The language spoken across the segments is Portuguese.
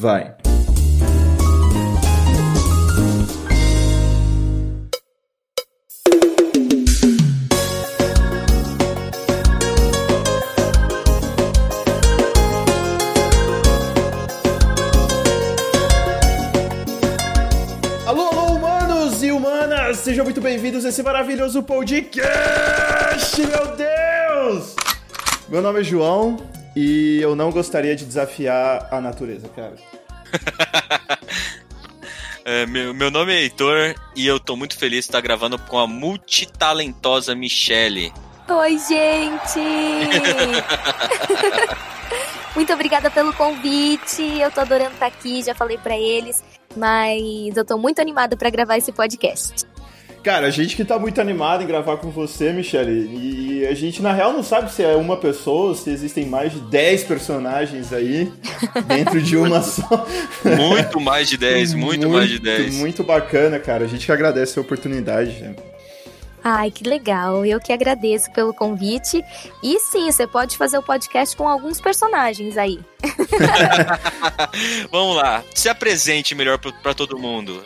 vai. E! Sejam muito bem-vindos a esse maravilhoso podcast, meu Deus! Meu nome é João e eu não gostaria de desafiar a natureza, cara. É, meu, meu nome é Heitor e eu tô muito feliz de estar gravando com a multitalentosa Michelle. Oi, gente! Muito obrigada pelo convite. Eu tô adorando estar aqui, já falei pra eles, mas eu tô muito animada pra gravar esse podcast. Cara, a gente que tá muito animado em gravar com você, Michele, e a gente na real não sabe se é uma pessoa se existem mais de 10 personagens aí dentro de uma só. Muito mais de 10, muito, mais de 10. Muito bacana, cara. A gente que agradece a oportunidade. né? Ai, que legal. Eu que agradeço pelo convite. E sim, você pode fazer o podcast com alguns personagens aí. Vamos lá, se apresente melhor pra todo mundo.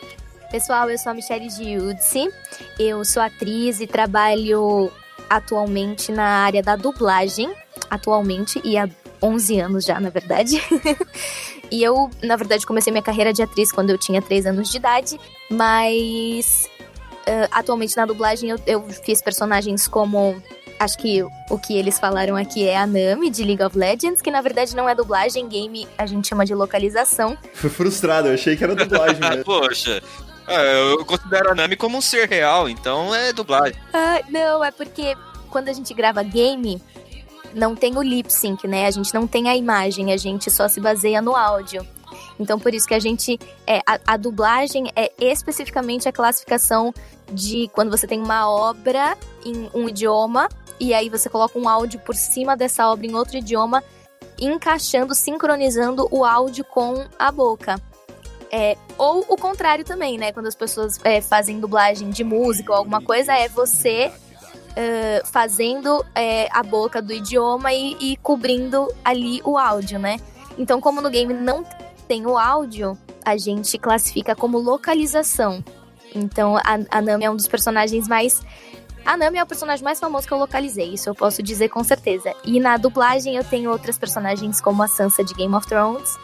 Pessoal, eu sou a Michelle Giudzi. Eu sou atriz e trabalho atualmente na área da dublagem. Atualmente, e há 11 anos já, na verdade. e eu, na verdade, comecei minha carreira de atriz quando eu tinha 3 anos de idade. Mas ah, atualmente na dublagem eu, eu fiz personagens como. Acho que o que eles falaram aqui é a Nami de League of Legends, que na verdade não é dublagem, game a gente chama de localização. Fui frustrado, eu achei que era dublagem mesmo. Poxa, é, eu considero a Nami como um ser real, então é dublagem. Ah, não, é porque quando a gente grava game, não tem o lip sync, né? A gente não tem a imagem, a gente só se baseia no áudio. Então, por isso que a gente. É, a, a dublagem é especificamente a classificação de quando você tem uma obra em um idioma e aí você coloca um áudio por cima dessa obra em outro idioma, encaixando, sincronizando o áudio com a boca. É, ou o contrário também, né? Quando as pessoas é, fazem dublagem de música ou alguma coisa, é você eh, fazendo é, a boca do idioma e, e cobrindo ali o áudio, né? Então, como no game não tem o áudio, a gente classifica como localização. Então, a, a Nami é um dos personagens mais. A Nami é o personagem mais famoso que eu localizei, isso eu posso dizer com certeza. E na dublagem eu tenho outras personagens como a Sansa de Game of Thrones,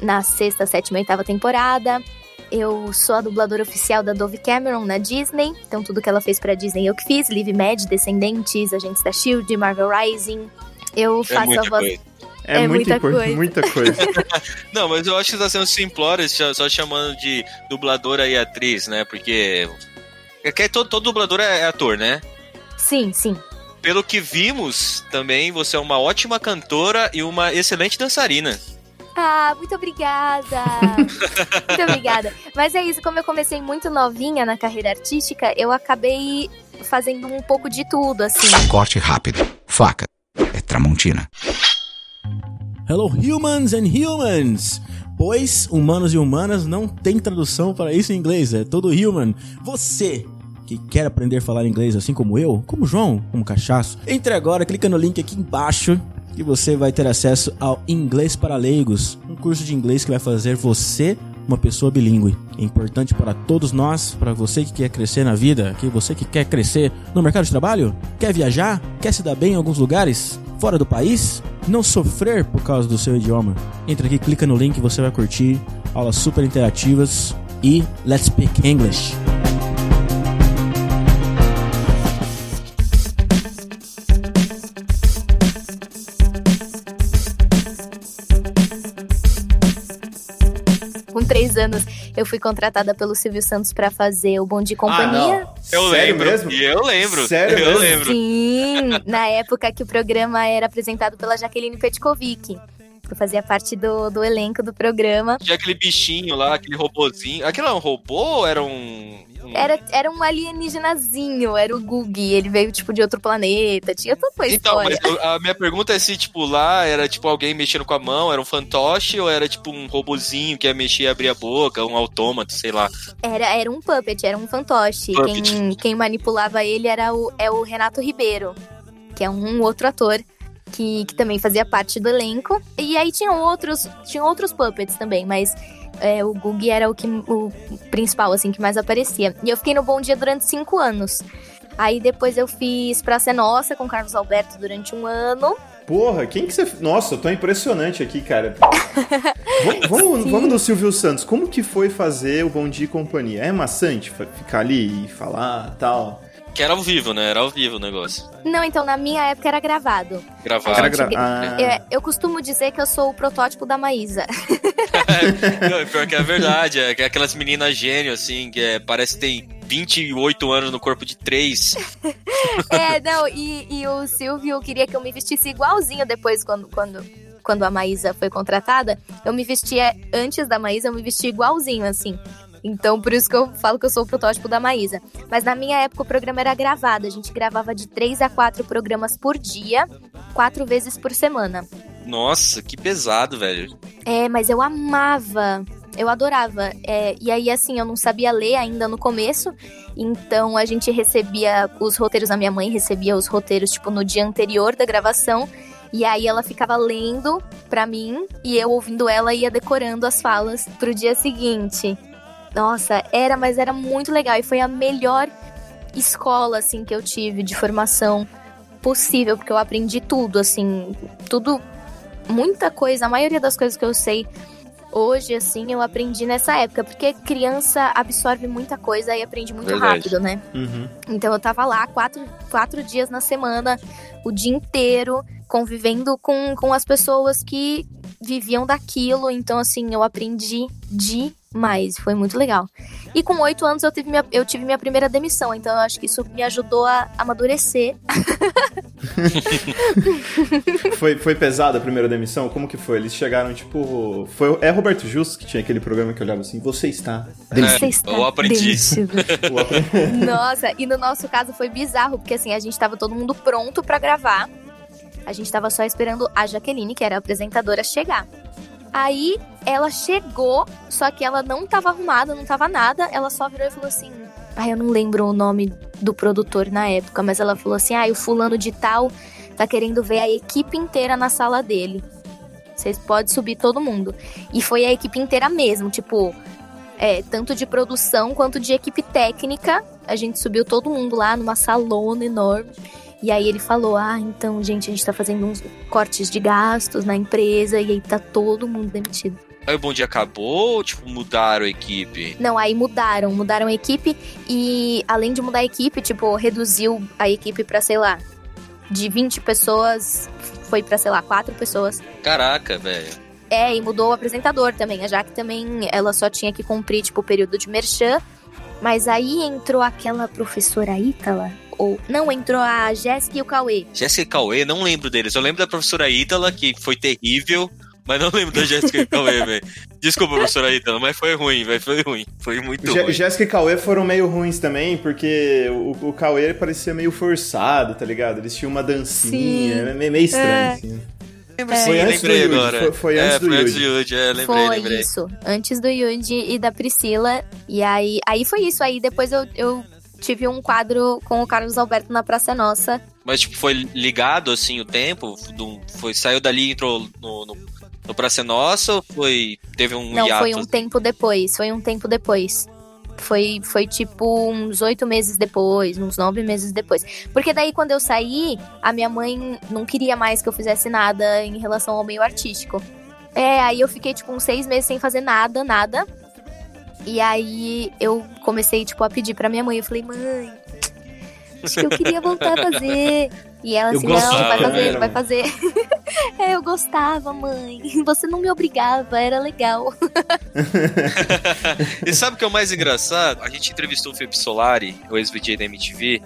na sexta, sétima e oitava temporada. Eu sou a dubladora oficial da Dove Cameron na Disney, então tudo que ela fez pra Disney eu que fiz. Live Mad, Descendentes, Agentes da S.H.I.E.L.D., Marvel Rising. Eu É faço a muita voz... coisa. É, É muita, muita coisa, coisa. muita coisa. Não, mas eu acho que tá sendo simplório só chamando de dubladora e atriz, né? Porque. é que todo, todo dublador é, é ator, né? Sim, sim. Pelo que vimos, também você é uma ótima cantora e uma excelente dançarina. Ah, muito obrigada! muito obrigada. Mas é isso, como eu comecei muito novinha na carreira artística, eu acabei fazendo um pouco de tudo, assim. Corte rápido. Faca. É Tramontina. Hello, humans and humans! Pois humanos e humanas não tem tradução para isso em inglês, é todo human. Você que quer aprender a falar inglês assim como eu, como João, como Cachaço, entre agora, clica no link aqui embaixo e você vai ter acesso ao Inglês para Leigos, um curso de inglês que vai fazer você uma pessoa bilíngue. É importante para todos nós, para você que quer crescer na vida, que você que quer crescer no mercado de trabalho, quer viajar, quer se dar bem em alguns lugares, fora do país, não sofrer por causa do seu idioma. Entra aqui, clica no link, você vai curtir aulas super interativas e let's speak English. Anos, eu fui contratada pelo Silvio Santos pra fazer o Bom de Ah, Companhia. não. Eu Sério lembro. mesmo? E eu lembro. Sério eu mesmo? lembro. Sim, na época que o programa era apresentado pela Jaqueline Petkovic. Eu fazia parte do, do elenco do programa. Tinha aquele bichinho lá, aquele robozinho. Aquilo era um robô ou era um. Era, era um alienígenazinho, era o Gugi. Ele veio, tipo, de outro planeta. Tinha toda uma Então, história. mas eu- a minha pergunta é se, tipo, lá era tipo alguém mexendo com a mão, era um fantoche, ou era tipo um robozinho que ia mexer e abrir a boca, um autômato, sei lá. Era, era um puppet, era um fantoche. Puppet. Quem, quem manipulava ele era o, é o Renato Ribeiro, que é um outro ator. que, que também fazia parte do elenco. E aí tinham outros, tinham outros puppets também, mas é, o Gug era o, que, o principal, assim, que mais aparecia. E eu fiquei no Bom Dia durante cinco anos. Aí depois eu fiz Praça é Nossa com Carlos Alberto durante um ano. Porra, quem que você. Nossa, eu tô impressionante aqui, cara. vamos, vamos, vamos do Silvio Santos. Como que foi fazer o Bom Dia e Companhia? É maçante ficar ali e falar tal? Que era ao vivo, né? Era ao vivo o negócio. Não, então na minha época era gravado. Gravado. Era gra... ah. eu, eu, costumo dizer que eu sou o protótipo da Maísa. Não, pior que é verdade. É aquelas meninas gênio, assim, que é, parece que tem 28 anos no corpo de 3. é, não, e, e o Silvio queria que eu me vestisse igualzinho depois, quando, quando, quando a Maísa foi contratada. Eu me vestia, antes da Maísa, eu me vestia igualzinho, assim. Então, por isso que eu falo que eu sou o protótipo da Maísa. Mas na minha época o programa era gravado. A gente gravava de três a quatro programas por dia, quatro vezes por semana. Nossa, que pesado, velho. É, mas eu amava. Eu adorava. É, e aí, assim, eu não sabia ler ainda no começo. Então a gente recebia os roteiros, a minha mãe recebia os roteiros, tipo, no dia anterior da gravação. E aí ela ficava lendo pra mim e eu ouvindo ela ia decorando as falas pro dia seguinte. Nossa, era, mas era muito legal. E foi a melhor escola, assim, que eu tive de formação possível, porque eu aprendi tudo, assim, tudo, muita coisa, a maioria das coisas que eu sei hoje, assim, eu aprendi nessa época, porque criança absorve muita coisa e aprende muito Verdade. rápido, né? Uhum. Então eu tava lá quatro, quatro dias na semana, o dia inteiro, convivendo com, com as pessoas que viviam daquilo, então, assim, eu aprendi de mas foi muito legal. E com oito anos eu tive, minha, eu tive minha primeira demissão, então eu acho que isso me ajudou a amadurecer. foi, foi pesada a primeira demissão? Como que foi? Eles chegaram, tipo. Foi, é Roberto Justo que tinha aquele programa que olhava assim: Você está. Demitido. Você está o aprendiz. Nossa, e no nosso caso foi bizarro, porque assim, a gente tava todo mundo pronto para gravar. A gente tava só esperando a Jaqueline, que era a apresentadora, chegar. Aí ela chegou, só que ela não tava arrumada, não tava nada. Ela só virou e falou assim: Ai, eu não lembro o nome do produtor na época, mas ela falou assim: Ai, o fulano de tal tá querendo ver a equipe inteira na sala dele. Vocês podem subir todo mundo. E foi a equipe inteira mesmo, tipo, é, tanto de produção quanto de equipe técnica. A gente subiu todo mundo lá numa salona enorme. E aí ele falou: Ah, então, gente, a gente tá fazendo uns cortes de gastos na empresa e aí tá todo mundo demitido. Aí o Bom Dia acabou ou, tipo, mudaram a equipe? Não, aí mudaram, mudaram a equipe e além de mudar a equipe, tipo, reduziu a equipe pra, sei lá, de 20 pessoas, foi pra, sei lá, 4 pessoas. Caraca, velho. É, e mudou o apresentador também. A Jaque também, ela só tinha que cumprir, tipo, o período de merchan. Mas aí entrou aquela professora Ítala, ou não entrou a Jéssica e o Cauê. Jéssica e Cauê, não lembro deles. Eu lembro da professora Ítala, que foi terrível, mas não lembro da Jéssica e Cauê, velho. Desculpa, professora Ítala, mas foi ruim, velho. Foi ruim. Foi muito J ruim. Jéssica e Cauê foram meio ruins também, porque o, o Cauê parecia meio forçado, tá ligado? Eles tinham uma dancinha, meio, meio estranho, é. assim. Lembro, é. foi lembrei agora. Foi, foi antes é, do foi Yuji. antes do Yuji, é, lembrei, foi lembrei. isso, antes do Yuji e da Priscila. E aí, aí foi isso. Aí depois eu, eu tive um quadro com o Carlos Alberto na Praça Nossa. Mas, tipo, foi ligado, assim, o tempo? Do, foi, saiu dali e entrou no, no, no Praça Nossa ou foi, teve um Não, hiato? foi um tempo depois, foi um tempo depois. Foi, foi tipo uns oito meses depois, uns nove meses depois. Porque daí, quando eu saí, a minha mãe não queria mais que eu fizesse nada em relação ao meio artístico. É, aí eu fiquei, tipo, uns seis meses sem fazer nada, nada. E aí eu comecei, tipo, a pedir pra minha mãe. Eu falei, mãe, acho que eu queria voltar a fazer. E ela assim, não, vai fazer, vai fazer. é, eu gostava, mãe. Você não me obrigava, era legal. e sabe o que é o mais engraçado? A gente entrevistou o Felipe Solari, o ex-VJ da MTV.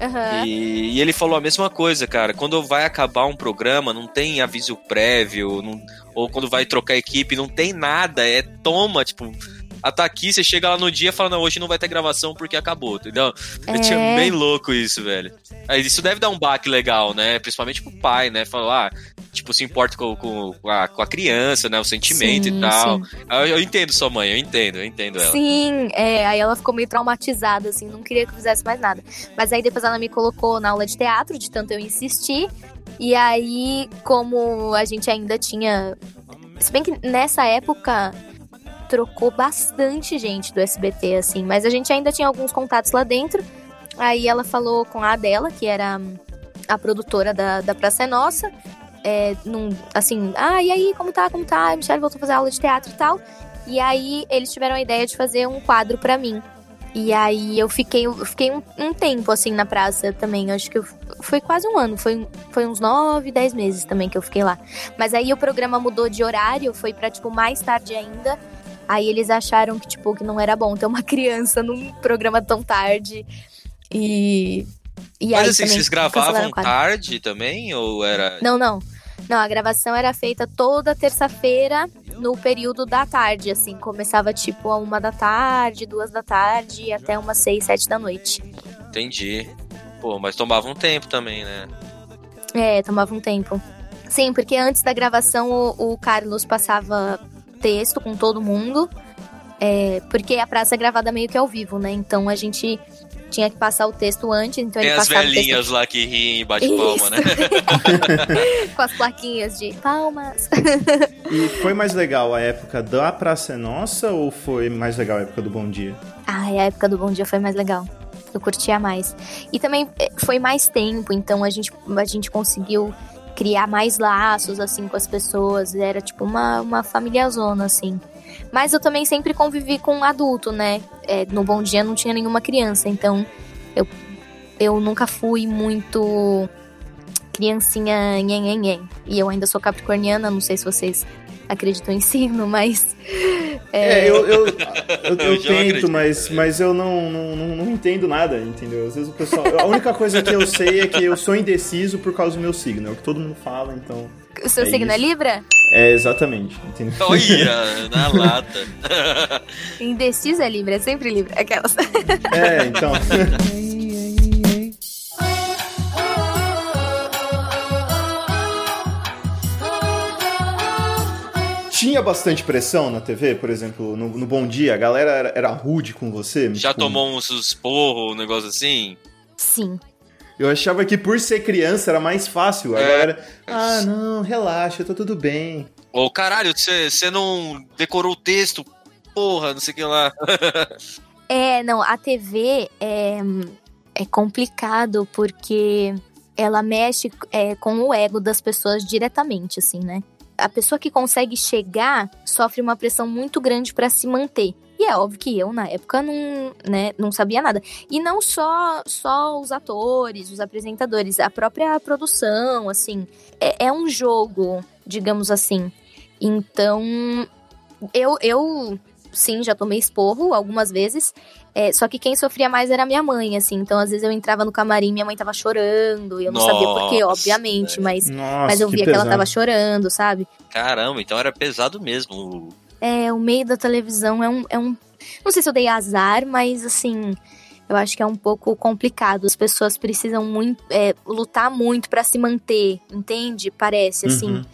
Uhum. E, e, ele falou a mesma coisa, cara. Quando vai acabar um programa, não tem aviso prévio, não, ou quando vai trocar equipe, não tem nada. É toma, tipo, a tá aqui, você chega lá no dia e fala, não, hoje não vai ter gravação porque acabou, entendeu? É. Eu tinha bem louco isso, velho. Isso deve dar um baque legal, né? Principalmente pro pai, né? Falar, ah, tipo, se importa com, com, com a, com a criança, né? O sentimento Sim, e tal. sim. Eu, eu entendo sua mãe, eu entendo, eu entendo ela. Sim, é, aí ela ficou meio traumatizada, assim, não queria que eu fizesse mais nada. Mas aí depois ela me colocou na aula de teatro, de tanto eu insistir. E aí, como a gente ainda tinha. Se bem que nessa época trocou bastante gente do SBT, assim, mas a gente ainda tinha alguns contatos lá dentro. Aí ela falou com a Adela, que era a produtora da, da Praça é Nossa. É, num, assim, ah, e aí, como tá, como tá? A Michelle voltou a fazer aula de teatro e tal. E aí eles tiveram a ideia de fazer um quadro pra mim. E aí eu fiquei, eu fiquei um, um tempo assim na praça também. Acho que eu, foi quase um ano, foi, foi uns nove, dez meses também que eu fiquei lá. Mas aí o programa mudou de horário, foi pra tipo mais tarde ainda. Aí eles acharam que tipo que não era bom ter uma criança num programa tão tarde. E e Mas aí assim, também vocês gravavam tarde também? Ou era. Não, não. Não, a gravação era feita toda terça-feira no período da tarde, assim. Começava tipo a uma da tarde, duas da tarde, e até umas seis, sete da noite. Entendi. Pô, mas tomava um tempo também, né? É, tomava um tempo. Sim, porque antes da gravação o, o Carlos passava texto com todo mundo. É, porque a praça é gravada meio que ao vivo, né? Então a gente tinha que passar o texto antes, então Tem ele as passava o texto velhinhas lá que riem e bate palma, né? com as plaquinhas de palmas. E foi mais legal a época da Praça é Nossa ou foi mais legal a época do Bom Dia? Ai, a época do Bom Dia foi mais legal. Eu curtia mais. E também eh, foi mais tempo, então a gente, a gente conseguiu criar mais laços, assim, com as pessoas. Era tipo uma, uma família zona, assim. Mas eu também sempre convivi com um adulto, né? É, no Bom Dia não tinha nenhuma criança, então eu, eu nunca fui muito criancinha nhen, nhen, nhen. E eu ainda sou capricorniana, não sei se vocês acreditam em signo, mas... É, eu, eu, eu, Eu eu tento, mas, né? mas eu não, não, não, não entendo nada, entendeu? Às vezes o pessoal. A única coisa que eu sei é que eu sou indeciso por causa do meu signo, é o que todo mundo fala, então. O seu É signo é isso. Libra? É exatamente, entendeu? Olha, na lata. Indeciso é Libra, é sempre Libra. Aquelas. É, então. Tinha bastante pressão na TV, por exemplo, no, no Bom Dia, a galera era, era rude com você? Já Tipo, tomou uns esporro, um negócio assim? Sim. Eu achava que por ser criança era mais fácil. A É. galera, ah, não, relaxa, tá tudo bem. Ô, caralho, você não decorou o texto? Porra, não sei o que lá. É, não, a TV é, é complicado porque ela mexe é, com o ego das pessoas diretamente, assim, né? A pessoa que consegue chegar sofre uma pressão muito grande pra se manter. E é óbvio que eu, na época, não, né, não sabia nada. E não só, só os atores, os apresentadores, a própria produção, assim. É, é um jogo, digamos assim. Então, eu, eu sim, já tomei esporro algumas vezes. É, só que quem sofria mais era minha mãe, assim. Então, às vezes eu entrava no camarim, minha mãe tava chorando. E eu não sabia por quê, Nossa, obviamente. Mas, Nossa, mas eu que via que ela pesado. tava chorando, sabe? Caramba, então era pesado mesmo. É, o meio da televisão é um, é um. Não sei se eu dei azar, mas assim. Eu acho que é um pouco complicado. As pessoas precisam muito, é, lutar muito pra se manter, entende? Parece, assim. Uhum.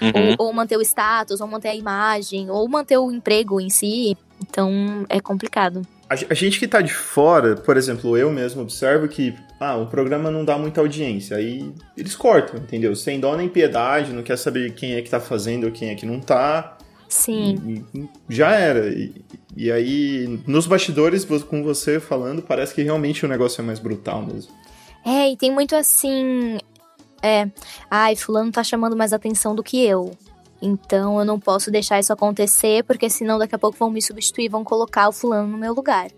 Uhum. Ou, ou manter o status, ou manter a imagem, ou manter o emprego em si. Então, é complicado. A, gente que tá de fora, por exemplo, eu mesmo observo que ah, o programa não dá muita audiência. Aí eles cortam, entendeu? Sem dó nem piedade, não quer saber quem é que tá fazendo ou quem é que não tá. Sim. Já era. E, e aí, nos bastidores, com você falando, parece que realmente o negócio é mais brutal mesmo. É, e tem muito assim. É. Ai, fulano tá chamando mais atenção do que eu. Então eu não posso deixar isso acontecer, porque senão daqui a pouco vão me substituir, vão colocar o fulano no meu lugar.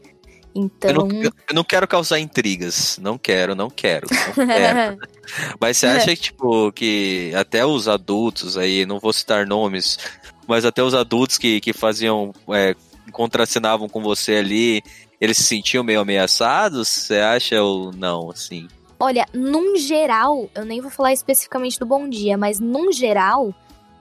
Então. Eu não, eu- eu não quero causar intrigas. Não quero, não quero. Não quero. Mas você acha que, tipo, que até os adultos aí, não vou citar nomes, mas até os adultos que, que faziam, é, contracenavam com você ali, eles se sentiam meio ameaçados? Você acha ou não, assim? Olha, num geral, eu nem vou falar especificamente do Bom Dia, mas num geral,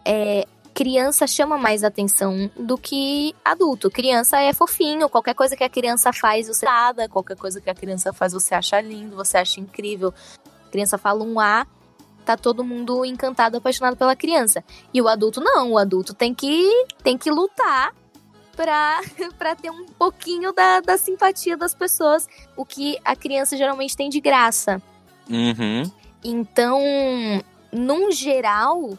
é, criança chama mais atenção do que adulto. Criança é fofinho, qualquer coisa que a criança faz você nada, qualquer coisa que a criança faz você acha lindo, você acha incrível. A criança fala um A, tá todo mundo encantado, apaixonado pela criança. E o adulto não, o adulto tem que tem que lutar pra, pra ter um pouquinho da, da simpatia das pessoas, o que a criança geralmente tem de graça. Uhum. Então, num geral,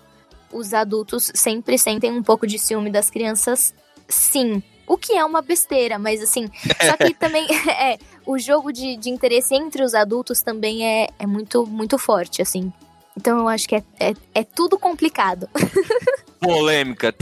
os adultos sempre sentem um pouco de ciúme das crianças, sim. O que é uma besteira, mas assim. Só que também é. O jogo de, de interesse entre os adultos também é, é muito, muito forte, assim. Então eu acho que é, é, é tudo complicado. Polêmica.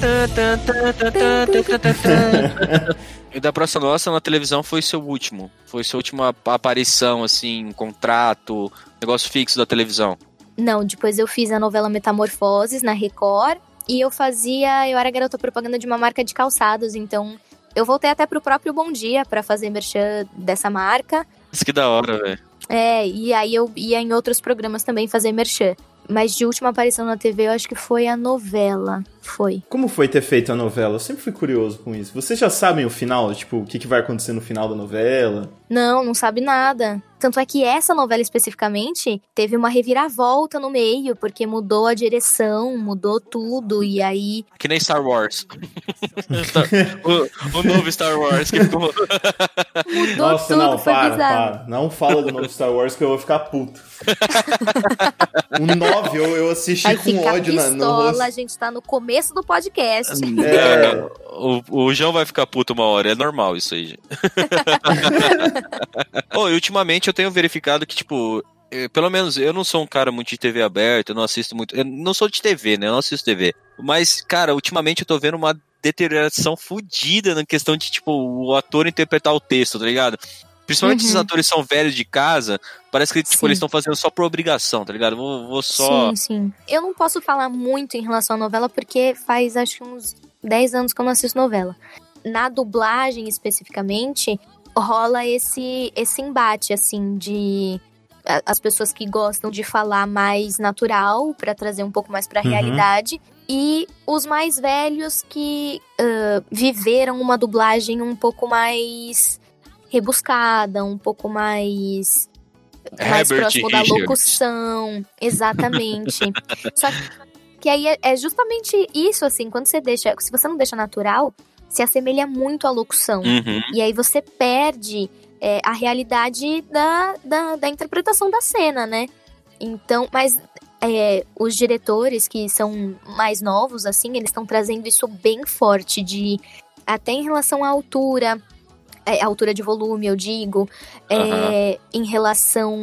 e da próxima nossa na televisão foi seu último. Foi sua última aparição, assim, contrato, negócio fixo da televisão. Não, depois eu fiz a novela Metamorfoses na Record. E eu fazia. Eu era garota propaganda de uma marca de calçados, então eu voltei até pro próprio Bom Dia para fazer merchan dessa marca. Isso que da hora, velho. É, e aí eu ia em outros programas também fazer merchan. Mas de última aparição na TV, eu acho que foi a novela. Foi. Como foi ter feito a novela? Eu sempre fui curioso com isso. Vocês já sabem o final? Tipo, o que, que vai acontecer no final da novela? Não, não sabe nada. Tanto é que essa novela especificamente teve uma reviravolta no meio, porque mudou a direção, mudou tudo, e aí. Que nem Star Wars. o, o, novo Star Wars que ficou. mudou Nossa, tudo, não, foi para, bizarro. para. Não fala do novo Star Wars que eu vou ficar puto. o 9 eu, eu assisti Vai com ficar ódio na, no pistola, rosto. a gente tá no começo do podcast. É. O, o João vai ficar puto uma hora, é normal isso aí. gente. oh, e ultimamente eu tenho verificado que, tipo, eh, pelo menos eu não sou um cara muito de TV aberta, eu não assisto muito. Eu não sou de TV, né? Eu não assisto TV. Mas, cara, ultimamente eu tô vendo uma deterioração fodida na questão de, tipo, o ator interpretar o texto, tá ligado? Principalmente Uhum. se os atores são velhos de casa, parece que, tipo, eles estão fazendo só por obrigação, tá ligado? Vou, vou só. Sim, sim. Eu não posso falar muito em relação à novela, porque faz acho que uns 10 anos que eu não assisto novela. Na dublagem, especificamente, rola esse, esse embate, assim, de as pessoas que gostam de falar mais natural, pra trazer um pouco mais pra Uhum. realidade, e os mais velhos que ah, viveram uma dublagem um pouco mais rebuscada, um pouco mais mais Herbert próximo da locução, exatamente. Só que aí é, é justamente isso, assim, quando você deixa, se você não deixa natural, se assemelha muito à locução. Uhum. E aí você perde é, a realidade da, da, da interpretação da cena, né? Então, mas é, os diretores que são mais novos, assim, eles estão trazendo isso bem forte, de até em relação à altura, é, a altura de volume, eu digo, é, em relação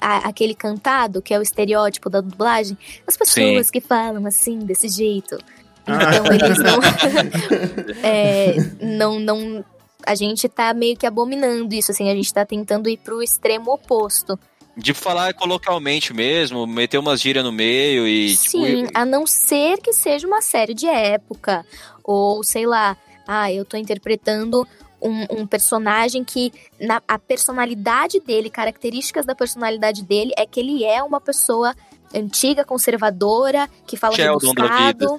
a- aquele cantado, que é o estereótipo da dublagem, as pessoas que falam assim, desse jeito. Então eles não. é, não, não. A gente tá meio que abominando isso, assim, a gente tá tentando ir pro extremo oposto. De falar coloquialmente mesmo, meter umas gírias no meio e, tipo, Sim, a não ser que seja uma série de época. Ou, sei lá, ah, eu tô interpretando um, um personagem que na, a personalidade dele, características da personalidade dele, é que ele é uma pessoa antiga, conservadora, que fala Sheldon da vida, um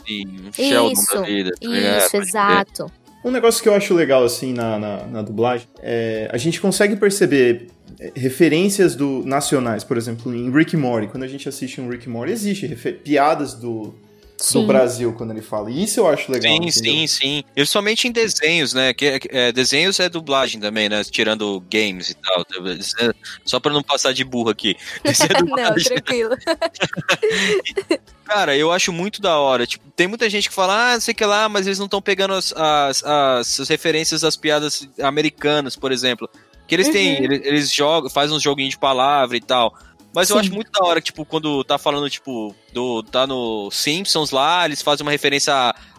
Sheldon Isso, da vida. tá? Isso, Pode exato. Um negócio que eu acho legal, assim, na, na, na dublagem, é a gente consegue perceber é, referências do nacionais, por exemplo, em Rick Morty. Quando a gente assiste um Rick Morty, existe piadas do, do Sim. Brasil quando ele fala. E isso eu acho legal. Sim, entendeu? sim, sim. E somente em desenhos, né? Que, é- é, desenhos é dublagem também, né? Tirando games e tal. É- Só pra não passar de burro aqui. É não, tranquilo. Cara, eu acho muito da hora. Tipo, tem muita gente que fala, ah, não sei o que lá, mas eles não estão pegando as, as, as- as referências das piadas americanas, por exemplo. Que eles têm, Uhum. eles, eles jogam, fazem uns joguinhos de palavra e tal. Mas eu Sim. acho muito da hora, tipo, quando tá falando, tipo, do. tá no Simpsons lá, eles fazem uma referência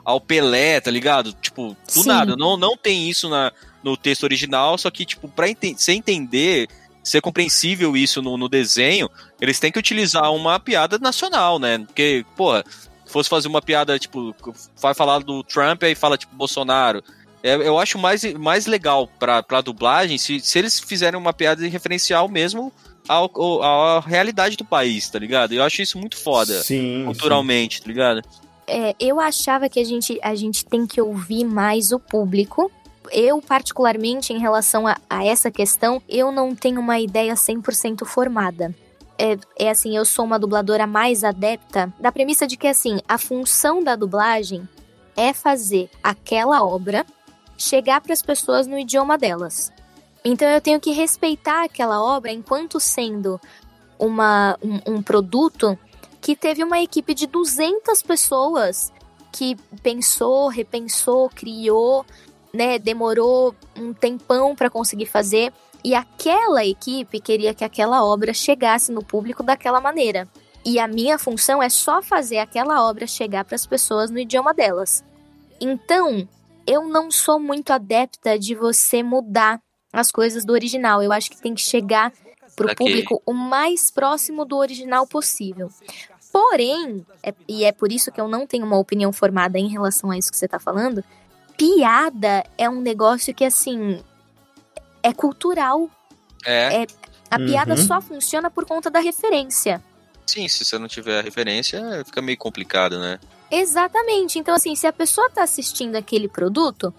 ao Pelé, tá ligado? Tipo, do Sim. nada. Não, não tem isso na, no texto original, só que, tipo, pra enten você entender, ser compreensível isso no, no desenho, eles têm que utilizar uma piada nacional, né? Porque, porra, se fosse fazer uma piada, tipo, vai falar do Trump aí fala, tipo, Bolsonaro. É, eu acho mais, mais legal pra, pra dublagem se, se eles fizerem uma piada referencial mesmo ao, ao- à realidade do país, tá ligado? Eu acho isso muito foda, Sim, culturalmente, tá ligado? é, eu achava que a gente, a gente tem que ouvir mais o público. Eu, particularmente, em relação a, a essa questão, eu não tenho uma ideia 100% formada. É, é assim, eu sou uma dubladora mais adepta da premissa de que, assim, a função da dublagem é fazer aquela obra chegar para as pessoas no idioma delas. Então eu tenho que respeitar aquela obra enquanto sendo uma, um, um produto que teve uma equipe de 200 pessoas que pensou, repensou, criou, né, demorou um tempão para conseguir fazer e aquela equipe queria que aquela obra chegasse no público daquela maneira. E a minha função é só fazer aquela obra chegar para as pessoas no idioma delas. Então, eu não sou muito adepta de você mudar as coisas do original. Eu acho que tem que chegar pro okay. público o mais próximo do original possível. Porém, é, e é por isso que eu não tenho uma opinião formada em relação a isso que você tá falando, piada é um negócio que, assim, é cultural. É. é a uhum. piada só funciona por conta da referência. Sim, se você não tiver a referência, fica meio complicado, né? Exatamente. Então, assim, se a pessoa tá assistindo aquele produto,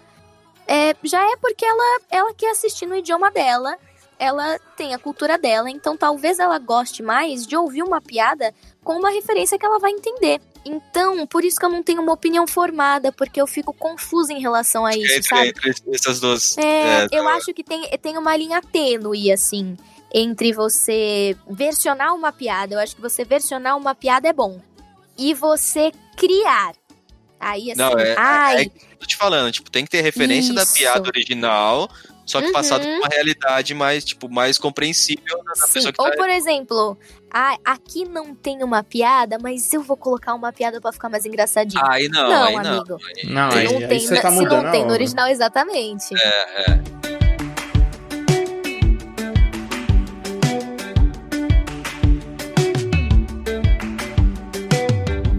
é, já é porque ela, ela quer assistir no idioma dela, ela tem a cultura dela, então talvez ela goste mais de ouvir uma piada com uma referência que ela vai entender. Então, por isso que eu não tenho uma opinião formada, porque eu fico confusa em relação a isso, entre, sabe? Entre essas duas. É, é eu tá. acho que tem, tem uma linha tênue, assim, entre você versionar uma piada. Eu acho que você versionar uma piada é bom. E você criar. Aí, assim, não, é, ai... é, é tô te falando, tipo, tem que ter referência isso. da piada original, só que uhum. passado com uma realidade mais, tipo, mais compreensível da Sim. pessoa que Ou, tá... por exemplo, ah, aqui não tem uma piada, mas eu vou colocar uma piada para ficar mais engraçadinho. Aí não, não aí amigo. Não, não aí, não aí tem, você tá se mudando não tem no original, exatamente. É, é.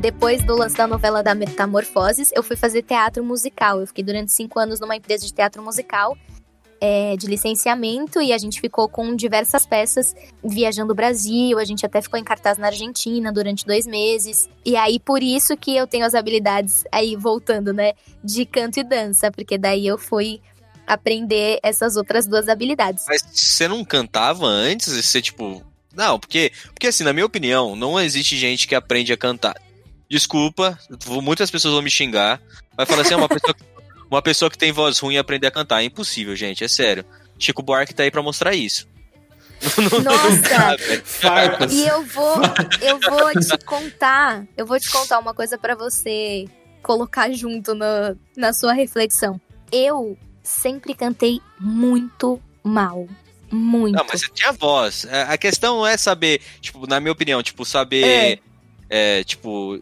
Depois do lance da novela da Metamorfoses, eu fui fazer teatro musical. Eu fiquei durante cinco anos numa empresa de teatro musical é, de licenciamento e a gente ficou com diversas peças viajando o Brasil. A gente até ficou em cartaz na Argentina durante dois meses. E aí, por isso que eu tenho as habilidades, aí voltando, né, de canto e dança, porque daí eu fui aprender essas outras duas habilidades. Mas você não cantava antes? Você, tipo. Não, porque, porque assim, na minha opinião, não existe gente que aprende a cantar. Desculpa, muitas pessoas vão me xingar. Vai falar assim, é uma pessoa, uma pessoa que tem voz ruim aprender a cantar. É impossível, gente, é sério. Chico Buarque tá aí pra mostrar isso. Nossa! e eu vou, eu vou te contar, eu vou te contar uma coisa para você colocar junto no, na sua reflexão. Eu sempre cantei muito mal. Muito. Não, mas você tinha voz. É, a questão é saber, tipo, na minha opinião, tipo, saber. É é, tipo,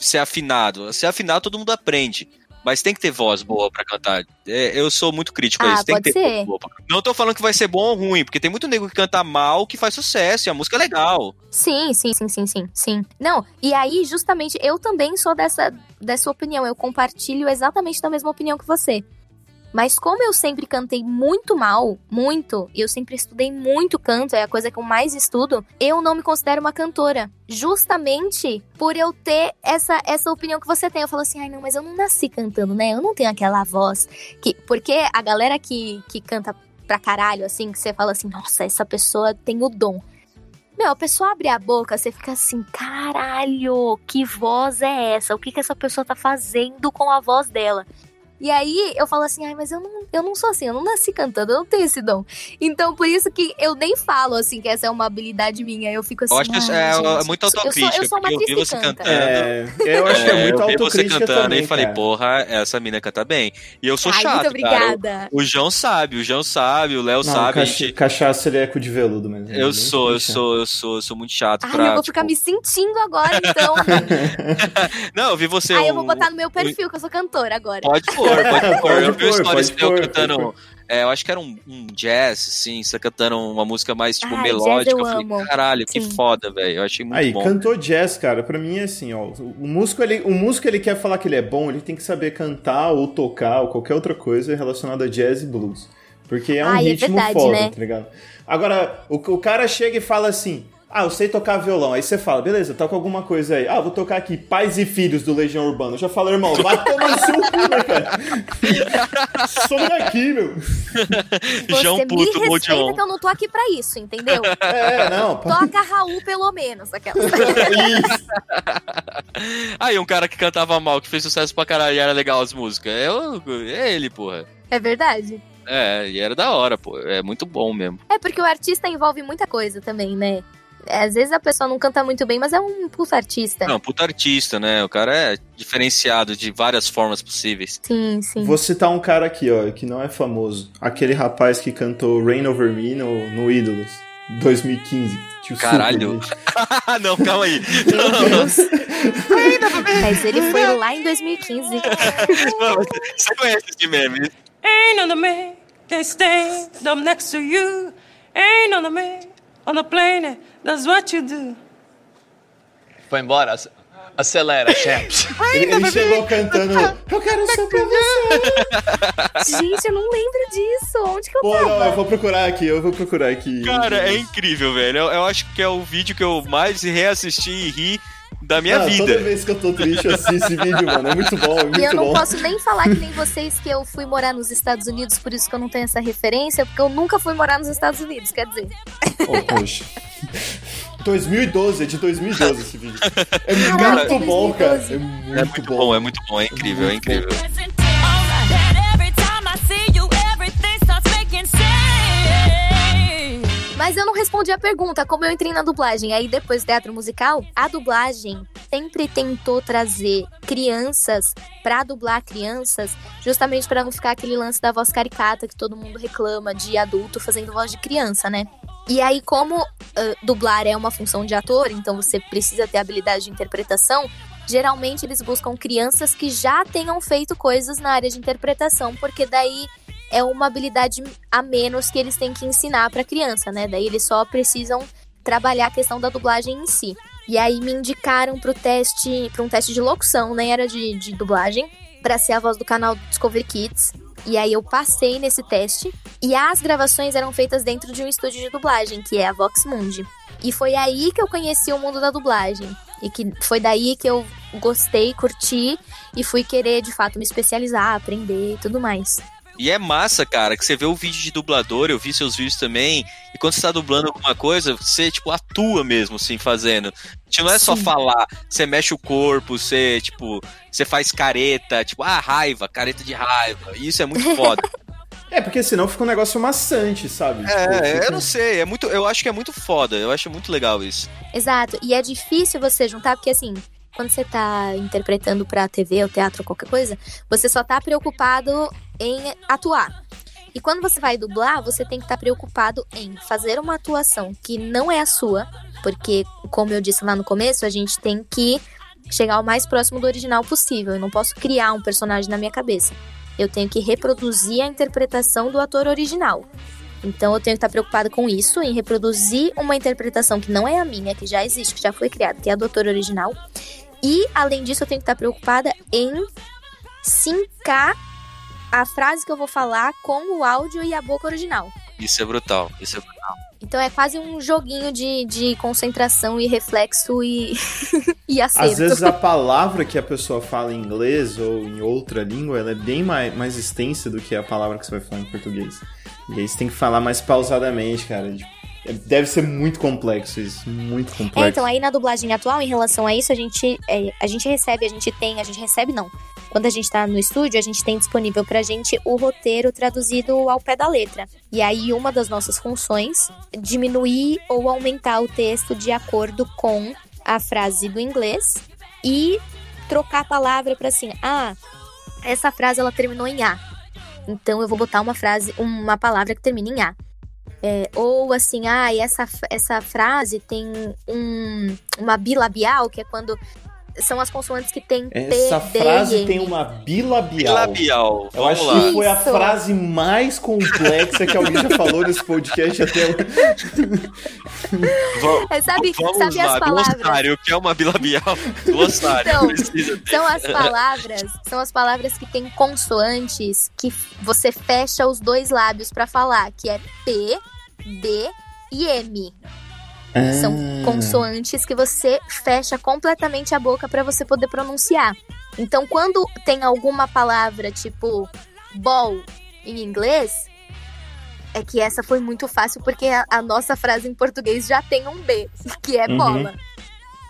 ser afinado. Ser afinado todo mundo aprende. Mas tem que ter voz boa para cantar. É, eu sou muito crítico ah, a isso. Tem que ter ser. voz boa. Pra... Não tô falando que vai ser bom ou ruim, porque tem muito nego que canta mal que faz sucesso e a música é legal. Sim, sim, sim, sim, sim, sim. Não, e aí, justamente, eu também sou dessa, dessa opinião. Eu compartilho exatamente da mesma opinião que você. Mas como eu sempre cantei muito mal, muito, e eu sempre estudei muito canto, é a coisa que eu mais estudo, eu não me considero uma cantora. Justamente por eu ter essa, essa opinião que você tem. Eu falo assim, ai não, mas eu não nasci cantando, né? Eu não tenho aquela voz. que Porque a galera que, que canta pra caralho, assim, que você fala assim, nossa, essa pessoa tem o dom. Meu, a pessoa abre a boca, você fica assim, caralho, que voz é essa? O que, que essa pessoa tá fazendo com a voz dela? E aí eu falo assim, ai, mas eu não, eu não sou assim, eu não nasci cantando, eu não tenho esse dom. Então, por isso que eu nem falo assim que essa é uma habilidade minha. Eu fico assim. Eu acho que é, é, muito autocrítica. Eu sou, eu sou uma eu vi você canta. cantando. É, eu acho que é muito é, eu vi você cantando também, e falei, porra, essa mina canta bem. E eu sou ai, chato. Muito obrigada. Cara. O, o João sabe, o João sabe, o Léo sabe. Cacha, gente... Cachaça ele é com de veludo mesmo. Eu sou, eu sou, eu sou, eu sou muito chato. Ai, pra, eu vou tipo... ficar me sentindo agora, então. não, eu vi você. Aí eu vou botar no meu perfil que eu sou cantora agora. Pode pôr, pode pôr eu vi stories eu cantando. É, eu acho que era um, um, jazz, assim, você cantando uma música mais, tipo, Ai, melódica. eu, eu falei, amo. caralho, Sim. que foda, velho. Eu achei muito Aí, bom. cantou jazz, cara, pra mim é assim, ó. O músico, ele, o músico, ele quer falar que ele é bom, ele tem que saber cantar ou tocar ou qualquer outra coisa relacionada a jazz e blues. Porque é um Ai, é ritmo verdade, foda, né? tá ligado? Agora, o, o cara chega e fala assim, Ah, eu sei tocar violão. Aí você fala, beleza, toca alguma coisa aí. Ah, vou tocar aqui Pais e Filhos do Legião Urbana. Eu já falei, irmão, vai tomar no seu cu, né, cara? Some daqui, meu. Você João me Puto, respeita Odeon. que eu não tô aqui pra isso, entendeu? É, não. pô. Toca Raul pelo menos, aquela. Isso. Aí, um cara que cantava mal, que fez sucesso pra caralho e era legal as músicas. É, o- é ele, porra. É verdade? É, e era da hora, pô. É muito bom mesmo. É porque o artista envolve muita coisa também, né? É, Às vezes a pessoa não canta muito bem, mas é um puta artista. Não, puta artista, né? O cara é diferenciado de várias formas possíveis. Sim, sim. Vou citar um cara aqui, ó, que não é famoso. Aquele rapaz que cantou Rain Over Me no, no Ídolos, 2015. Tio Caralho. Super, Ah, não, calma aí. Meu Deus. Mas ele foi lá em 2015. Você conhece esse meme? Ain't none of me can stand up next to you. Ain't none of me on a plane. That's what you do. Foi embora. ac- Acelera, champs. Ele, ele chegou cantando Eu quero ser você. Gente, eu não lembro disso. Onde que eu Pô, tava? não, eu vou procurar aqui, eu vou procurar aqui. Cara, é incrível, velho. Eu, eu acho que é o vídeo que eu mais reassisti e ri da minha Toda vida. vez que eu tô triste, eu assisto esse vídeo, mano. É muito bom, é muito E eu não bom. posso nem falar que nem vocês que eu fui morar nos Estados Unidos, por isso que eu não tenho essa referência, porque eu nunca fui morar nos Estados Unidos, quer dizer. Oh, poxa. 2012, é de 2012 esse vídeo. É Caraca, muito bom, cara. 2012. É muito, É muito bom, é muito bom, é incrível, é incrível. That Mas eu não respondi a pergunta, como eu entrei na dublagem. Aí depois do teatro musical, a dublagem sempre tentou trazer crianças pra dublar crianças, justamente pra não ficar aquele lance da voz caricata que todo mundo reclama de adulto fazendo voz de criança, né? E aí, como ah, dublar é uma função de ator, então você precisa ter habilidade de interpretação, geralmente eles buscam crianças que já tenham feito coisas na área de interpretação, porque daí é uma habilidade a menos que eles têm que ensinar pra criança, né? Daí eles só precisam trabalhar a questão da dublagem em si. E aí me indicaram pro teste, para um teste de locução, né? Era de, de dublagem, pra ser a voz do canal Discovery Kids. E aí eu passei nesse teste. E as gravações eram feitas dentro de um estúdio de dublagem, que é a Vox Mundi. E foi aí que eu conheci o mundo da dublagem. E que foi daí que eu gostei, curti e fui querer de fato me especializar, aprender e tudo mais. E é massa, cara, que você vê o vídeo de dublador, eu vi seus vídeos também, e quando você tá dublando alguma coisa, você, tipo, atua mesmo, assim, fazendo. Tipo, não é só Sim. falar, você mexe o corpo, você, tipo, você faz careta, tipo, ah, raiva, careta de raiva. E isso é muito foda. É, porque senão fica um negócio maçante, sabe? Tipo, é, fica- eu não sei, é muito, eu acho que é muito foda, eu acho muito legal isso. Exato. E é difícil você juntar, porque assim, quando você tá interpretando pra TV ou teatro ou qualquer coisa, você só tá preocupado em atuar. E quando você vai dublar, você tem que estar preocupado em fazer uma atuação que não é a sua, porque, como eu disse lá no começo, a gente tem que chegar o mais próximo do original possível. Eu não posso criar um personagem na minha cabeça. Eu tenho que reproduzir a interpretação do ator original. Então eu tenho que estar preocupada com isso, em reproduzir uma interpretação que não é a minha, que já existe, que já foi criada, que é a do autor original. E, além disso, eu tenho que estar preocupada em sincar a frase que eu vou falar com o áudio e a boca original. Isso é brutal, isso é brutal. Então é quase um joguinho de, de concentração e reflexo e, e acerto. Às vezes a palavra que a pessoa fala em inglês ou em outra língua, ela é bem mais, mais extensa do que a palavra que você vai falar em português. E aí você tem que falar mais pausadamente, cara. Tipo, Deve ser muito complexo isso, muito complexo. É, então aí na dublagem atual, em relação a isso, a gente, é, a gente recebe, a gente tem, a gente recebe não. Quando a gente tá no estúdio, a gente tem disponível pra gente o roteiro traduzido ao pé da letra. E aí uma das nossas funções é diminuir ou aumentar o texto de acordo com a frase do inglês e trocar a palavra pra assim, ah, essa frase ela terminou em A. Então eu vou botar uma frase, uma palavra que termina em A. É, ou assim, ah, e essa, essa frase tem um, uma bilabial, que é quando são as consoantes que tem Essa P, D frase M. tem uma bilabial. Labial, Eu vamos acho lá. que foi a frase mais complexa que alguém já falou nesse podcast até hoje. É, sabe, Vamos sabe lá, as palavras? glossário, o que é uma bilabial? Glossário, Então, precisa. São as palavras, são as palavras que têm consoantes que você fecha os dois lábios pra falar, que é P, D e M. São Ah. consoantes que você fecha completamente a boca para você poder pronunciar. Então, quando tem alguma palavra tipo ball em inglês, é que essa foi muito fácil porque a, a nossa frase em português já tem um B, que é Uhum. bola.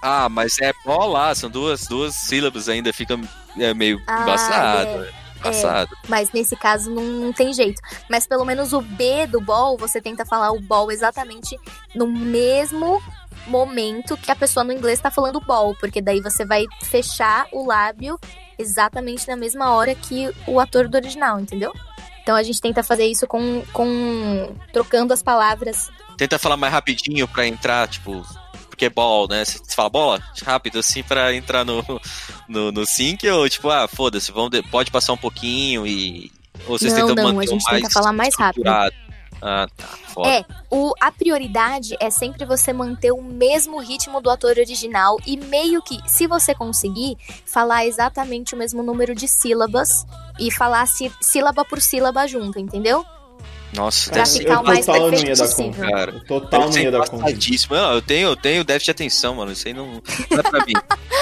Ah, mas é bola, são duas, duas sílabas ainda, fica é, meio Ah, embaçado. é. Embaçado. Mas nesse caso não, não tem jeito. Mas pelo menos o B do ball, você tenta falar o ball exatamente no mesmo momento que a pessoa no inglês tá falando ball, porque daí você vai fechar o lábio exatamente na mesma hora que o ator do original, entendeu? Então a gente tenta fazer isso com, com trocando as palavras. Tenta falar mais rapidinho pra entrar, tipo. Porque é ball, né? Você fala bola rápido assim pra entrar no, no, no sync ou tipo, ah, foda-se, vamos de- pode passar um pouquinho e. Ou vocês Não, tentam não, a manter o gente mais tenta falar mais rápido. Ah, tá. Foda. É, o, a prioridade é sempre você manter o mesmo ritmo do ator original e meio que, se você conseguir, falar exatamente o mesmo número de sílabas e falar sí- sílaba por sílaba junto, eu Nossa, Pra deve ficar o mais total não perfeito ia dar possível. conta. Cara, Eu Total não ia dar conta. Não, eu tenho, eu tenho déficit de atenção, mano. Isso aí não, não é pra mim.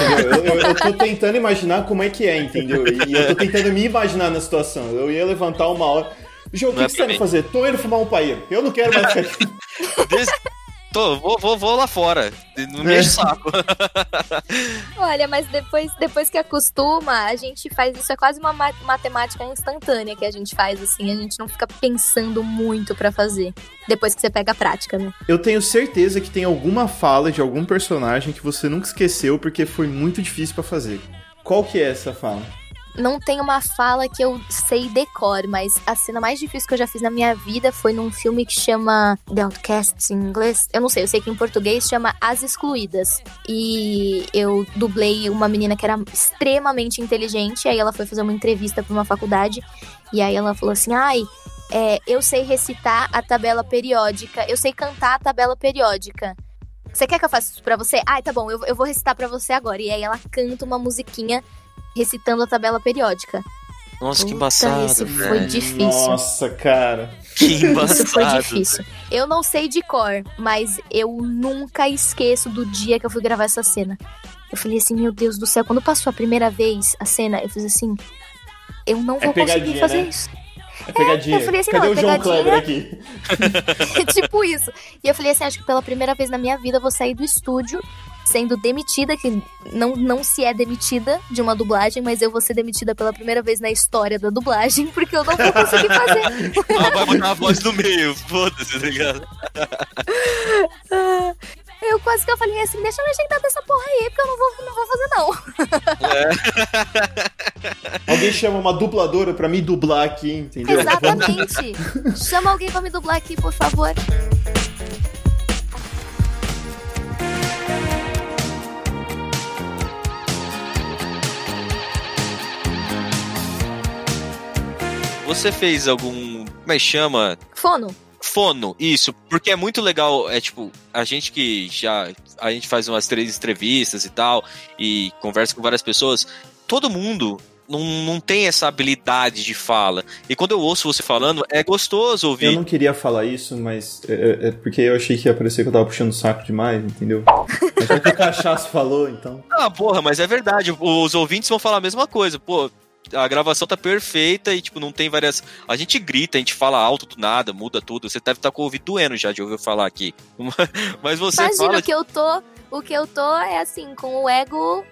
Eu, eu- eu tô tentando imaginar como é que é, entendeu? E eu tô tentando me imaginar na situação. Eu ia levantar uma hora. João, o Não que, é que você tá mim. fazer? Tô indo fumar um paeiro. Eu não quero mais ficar aqui. Tô, vou, vou, vou lá fora. Não me enche o saco. Olha, mas depois, depois que acostuma, a gente faz isso, é quase uma ma- matemática instantânea que a gente faz, assim, a gente não fica pensando muito pra fazer. Depois que você pega a prática, né? Eu tenho certeza que tem alguma fala de algum personagem que você nunca esqueceu porque foi muito difícil pra fazer. Qual que é essa fala? Não tem uma fala que eu sei decor, mas a cena mais difícil que eu já fiz na minha vida foi num filme que chama The Outcasts em inglês. Eu não sei, eu sei que em português chama As Excluídas. E eu dublei uma menina que era extremamente inteligente, aí ela foi fazer uma entrevista pra uma faculdade, e aí ela falou assim: ai. é, eu sei recitar a tabela periódica, eu sei cantar a tabela periódica. Você quer que eu faça isso pra você? Ai, tá bom, eu, eu vou recitar pra você agora. E aí ela canta uma musiquinha recitando a tabela periódica. Nossa, que Puta, embaçado. esse velho. foi difícil. Nossa, cara. Que embaçado. Isso foi difícil. Eu não sei de cor, mas eu nunca esqueço do dia que eu fui gravar essa cena. Eu falei assim, meu Deus do céu, quando passou a primeira vez a cena, eu fiz assim, eu não É vou conseguir pegadinha, fazer né? isso. É pegadinha. eu falei assim, Cadê não, o João pegadinha. Kleber aqui? tipo isso. E eu falei assim, acho que pela primeira vez na minha vida eu vou sair do estúdio sendo demitida, que não, não se é demitida de uma dublagem, mas eu vou ser demitida pela primeira vez na história da dublagem, porque eu não vou conseguir fazer. Ah, vai botar a voz no meio, foda-se, tá ligado? Ah, Eu quase que eu falei assim, deixa eu me ajeitar dessa porra aí, porque eu não vou, não vou fazer não. Alguém chama uma dubladora pra me dublar aqui, entendeu? Exatamente. Chama alguém pra me dublar aqui, por favor. Você fez algum. Como é que chama? Fono. Fono, isso, porque é muito legal, é tipo, a gente que já, a gente faz umas três entrevistas e tal, e conversa com várias pessoas, todo mundo não, não tem essa habilidade de fala, e quando eu ouço você falando, é gostoso Eu ouvir. não queria falar isso, mas é, é- é porque eu achei que ia parecer que eu tava puxando o saco demais, entendeu? Mas já que o cachaço falou, então. Ah, porra, mas é verdade, os ouvintes vão falar a mesma coisa, pô, a gravação tá perfeita e, tipo, não tem várias. A gente grita, a gente fala alto do nada, muda tudo. Você deve estar com o ouvido doendo já de ouvir falar aqui. Mas você Imagina fala. o que eu tô. O que eu tô é assim, com o ego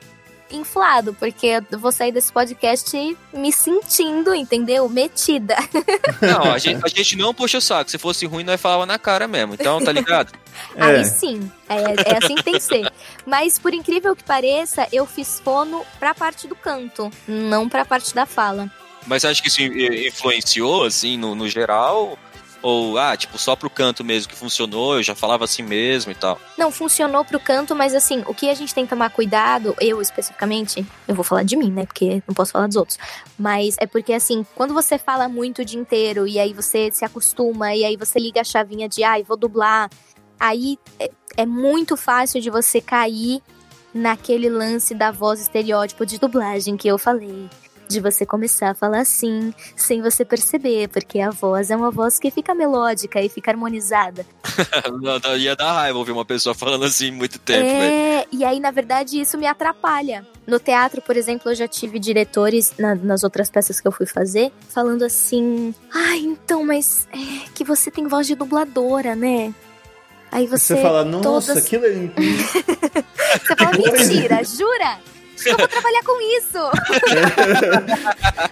inflado, porque eu vou sair desse podcast me sentindo, entendeu? Metida. Não, a gente, a gente não puxa o saco. Se fosse ruim, nós falava na cara mesmo. Então, tá ligado? É. Aí sim, é, é assim que tem que ser. Mas por incrível que pareça, eu fiz fono pra parte do canto, não pra parte da fala. Mas acho que isso influenciou, assim, no, no geral? Ou, ah, tipo, só pro canto mesmo que funcionou, eu já falava assim mesmo e tal. Não, funcionou pro canto, mas assim, o que a gente tem que tomar cuidado, eu especificamente, eu vou falar de mim, né? Porque não posso falar dos outros. Mas é porque assim, quando você fala muito o dia inteiro e aí você se acostuma e aí você liga a chavinha de, ai, vou dublar, aí é, é muito fácil de você cair naquele lance da voz estereótipo de dublagem que eu falei. De você começar a falar assim, sem você perceber, porque a voz é uma voz que fica melódica e fica harmonizada. Não, não, ia dar raiva ouvir uma pessoa falando assim muito tempo, é, e aí, na verdade, isso me atrapalha. No teatro, por exemplo, eu já tive diretores na- nas outras peças que eu fui fazer, falando assim: Ai, então, mas é que você tem voz de dubladora, né? Aí você. Você fala, nossa, todas- aquilo é... Você fala, mentira, jura? Eu vou trabalhar com isso.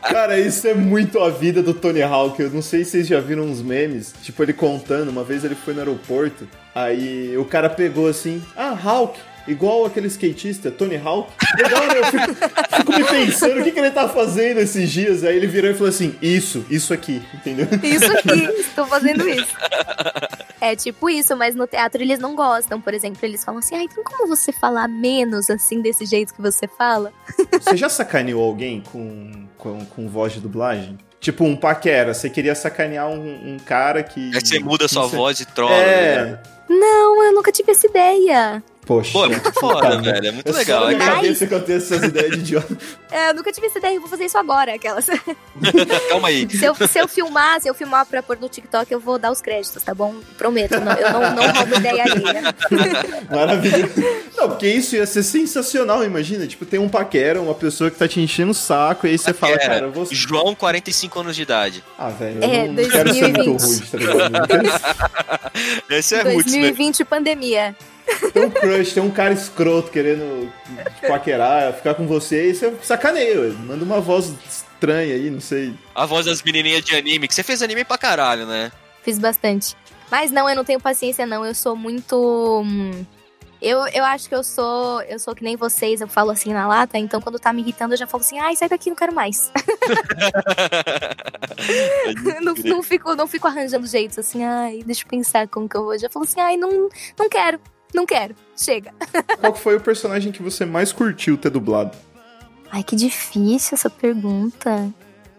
Cara, isso é muito a vida do Tony Hawk. Eu não sei se vocês já viram uns memes. Tipo, ele contando, uma vez ele foi no aeroporto, aí o cara pegou assim, ah, Hawk. Igual aquele skatista, Tony Hawk. Legal, né? Eu fico, fico me pensando o que, que ele tá fazendo esses dias. Aí ele virou e falou assim: Isso, isso aqui, entendeu? Isso aqui, estou fazendo isso. É tipo isso, mas no teatro eles não gostam. Por exemplo, eles falam assim: ah, então como você falar menos assim, desse jeito que você fala? Você já sacaneou alguém com, com, com voz de dublagem? Tipo um paquera, você queria sacanear um, um cara que. Aí você muda sua Você- voz e trola. né? É. Não, eu nunca tive essa ideia. Poxa. Pô, é muito foda, velho. É muito É só legal. na É minha que- cabeça que eu tenho essas ideias de idiota. É, eu nunca tive essa ideia, eu vou fazer isso agora, aquelas. Calma aí. Se eu, se eu filmar, se eu filmar pra pôr no TikTok, eu vou dar os créditos, tá bom? Prometo, não- eu não, não roubo ideia alheia. Maravilhoso. Não, porque isso ia ser sensacional, imagina. Tipo, tem um paquera, uma pessoa que tá te enchendo o saco, e aí você fala, cara, eu vou. João, 45 anos de idade. Ah, velho, É, eu não, não quero ser muito 2020. rude, tá ligado? Esse é roots, né? 2020 pandemia. Tem um crush, tem um cara escroto querendo te paquerar, ficar com você, e você sacaneia, ué. manda uma voz estranha aí, não sei. A voz das menininhas de anime, que você fez anime pra caralho, né? Fiz bastante. Mas não, eu não tenho paciência, não. Eu sou muito. hum, Eu, eu acho que eu sou. Eu sou que nem vocês, eu falo assim na lata, então quando tá me irritando, eu já falo assim, ai, sai daqui, não quero mais. não, não, fico, não fico arranjando jeitos assim, ai, deixa eu pensar como que eu vou. Eu já falo assim, ai, não, não quero, não quero. Chega. Qual foi o personagem que você mais curtiu ter dublado? Ai, que difícil essa pergunta.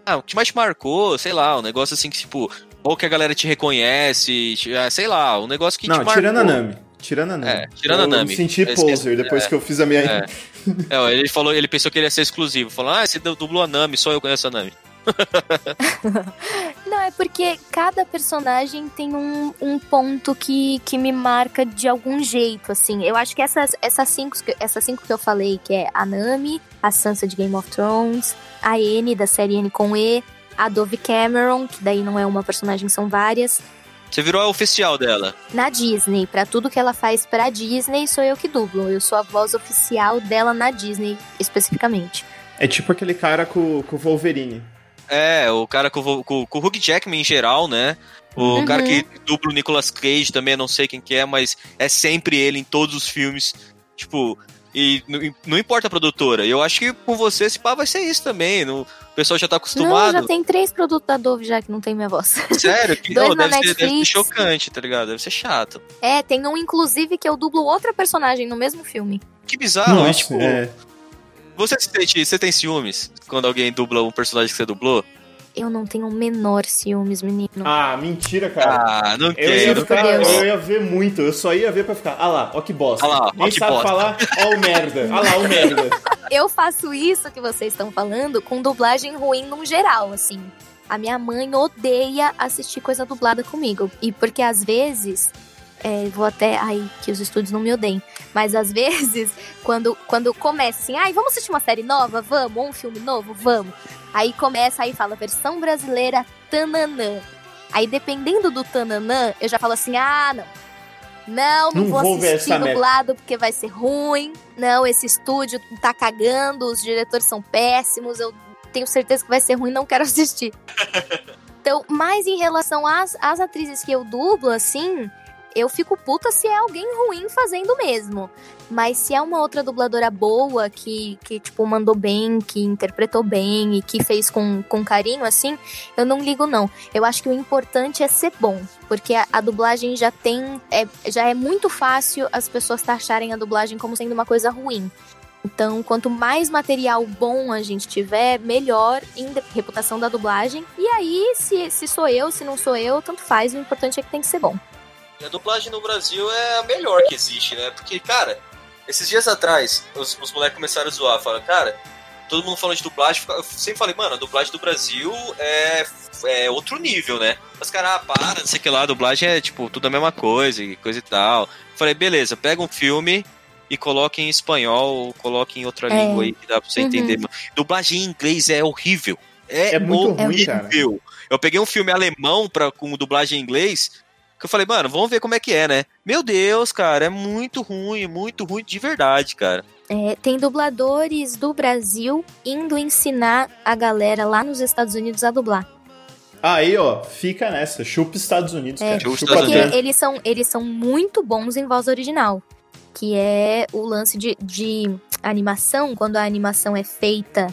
Ah, o que mais te marcou, sei lá, um negócio assim que, tipo, ou que a galera te reconhece, te- ah, sei lá, um negócio que te não, marcou. tirando a Nami. Tirando a Nami. É, tirando a Nami. senti Eu esqueci- poser depois que eu fiz a minha. É. É, ele falou, ele pensou que ele ia ser exclusivo. Falou, ah, você dublou a Nami, só eu conheço a Nami. Não, é porque cada personagem tem um, um ponto que, que me marca de algum jeito, assim. Eu acho que essas, essas, cinco, que- essas cinco que eu falei, que é a Nami, a Sansa de Game of Thrones, a N da série N com E, a Dove Cameron, que daí não é uma personagem, são várias. Você virou a oficial dela. Na Disney, pra tudo que ela faz pra Disney, sou eu que dublo. Eu sou a voz oficial dela na Disney, especificamente. É tipo aquele cara com, com o Wolverine. É, o cara com, com, com o Hugh Jackman em geral, né? O Uhum. cara que dubla o Nicolas Cage também, não sei quem que é, mas é sempre ele em todos os filmes. Tipo, e não, não importa a produtora. Eu acho que com você esse pá vai ser isso também. No, o pessoal já tá Não, acostumado. já tem três produtos da Dove já que não tem minha voz. Sério? Que, Dois oh, na deve, ser, deve ser chocante, tá ligado? Deve ser chato. É, tem um, inclusive, que eu dublo outra personagem no mesmo filme. Que bizarro, Nossa, e, tipo, é. Você, se tem, você tem ciúmes quando alguém dubla um personagem que você dublou? Eu não tenho o menor ciúmes, menino. Ah, mentira, cara. Ah, não Eu ia, quero. ficar, Deus. eu ia ver muito, eu só ia ver pra ficar. Ah lá, ó que bosta. Ah lá, ó Nem que sabe bosta. falar, ó o merda. Ah lá, o merda. Eu faço isso que vocês estão falando com dublagem ruim num geral, assim. A minha mãe odeia assistir coisa dublada comigo. E porque às vezes. É, vou até. Ai, que os estúdios não me odeiem. Mas às vezes, quando, quando começa assim, ai, vamos assistir uma série nova? Vamos, ou um filme novo? Vamos. Aí começa, aí fala versão brasileira Tananã. Aí dependendo do Tananã, eu já falo assim, ah, não. Não, não, Não vou, vou assistir dublado porque vai ser ruim. Não, esse estúdio tá cagando, os diretores são péssimos, eu tenho certeza que vai ser ruim, não quero assistir. então, mas em relação às, às atrizes que eu dublo, assim, eu fico puta se é alguém ruim fazendo mesmo. Mas se é uma outra dubladora boa, que, que tipo, mandou bem, que interpretou bem e que fez com, com carinho, assim, eu não ligo, não. Eu acho que o importante é ser bom. Porque a, a dublagem já tem. É, já é muito fácil as pessoas taxarem a dublagem como sendo uma coisa ruim. Então, quanto mais material bom a gente tiver, melhor em reputação da dublagem. E aí, se, se sou eu, se não sou eu, tanto faz. O importante é que tem que ser bom. E a dublagem no Brasil é a melhor que existe, né? Porque, cara, esses dias atrás, os, os moleques começaram a zoar. Falaram, cara, todo mundo falando de dublagem, eu sempre falei, mano, a dublagem do Brasil é, é outro nível, né? Mas, cara, ah, para, não sei o que lá, a dublagem é, tipo, tudo a mesma coisa e coisa e tal. Falei, beleza, pega um filme e coloque em espanhol ou coloque em outra É. língua aí que dá pra você Uhum. entender. mano. Dublagem em inglês é horrível. É, É muito ruim, cara. horrível. Eu peguei um filme alemão pra, com dublagem em inglês, que eu falei, mano, vamos ver como é que é, né? Meu Deus, cara, é muito ruim, muito ruim de verdade, cara. É, tem dubladores do Brasil indo ensinar a galera lá nos Estados Unidos a dublar. Aí, ó, fica nessa. Chupa Estados Unidos, É, cara. Chupa Estados tanto. eles são, eles são muito bons em voz original. Que é o lance de, de animação, quando a animação é feita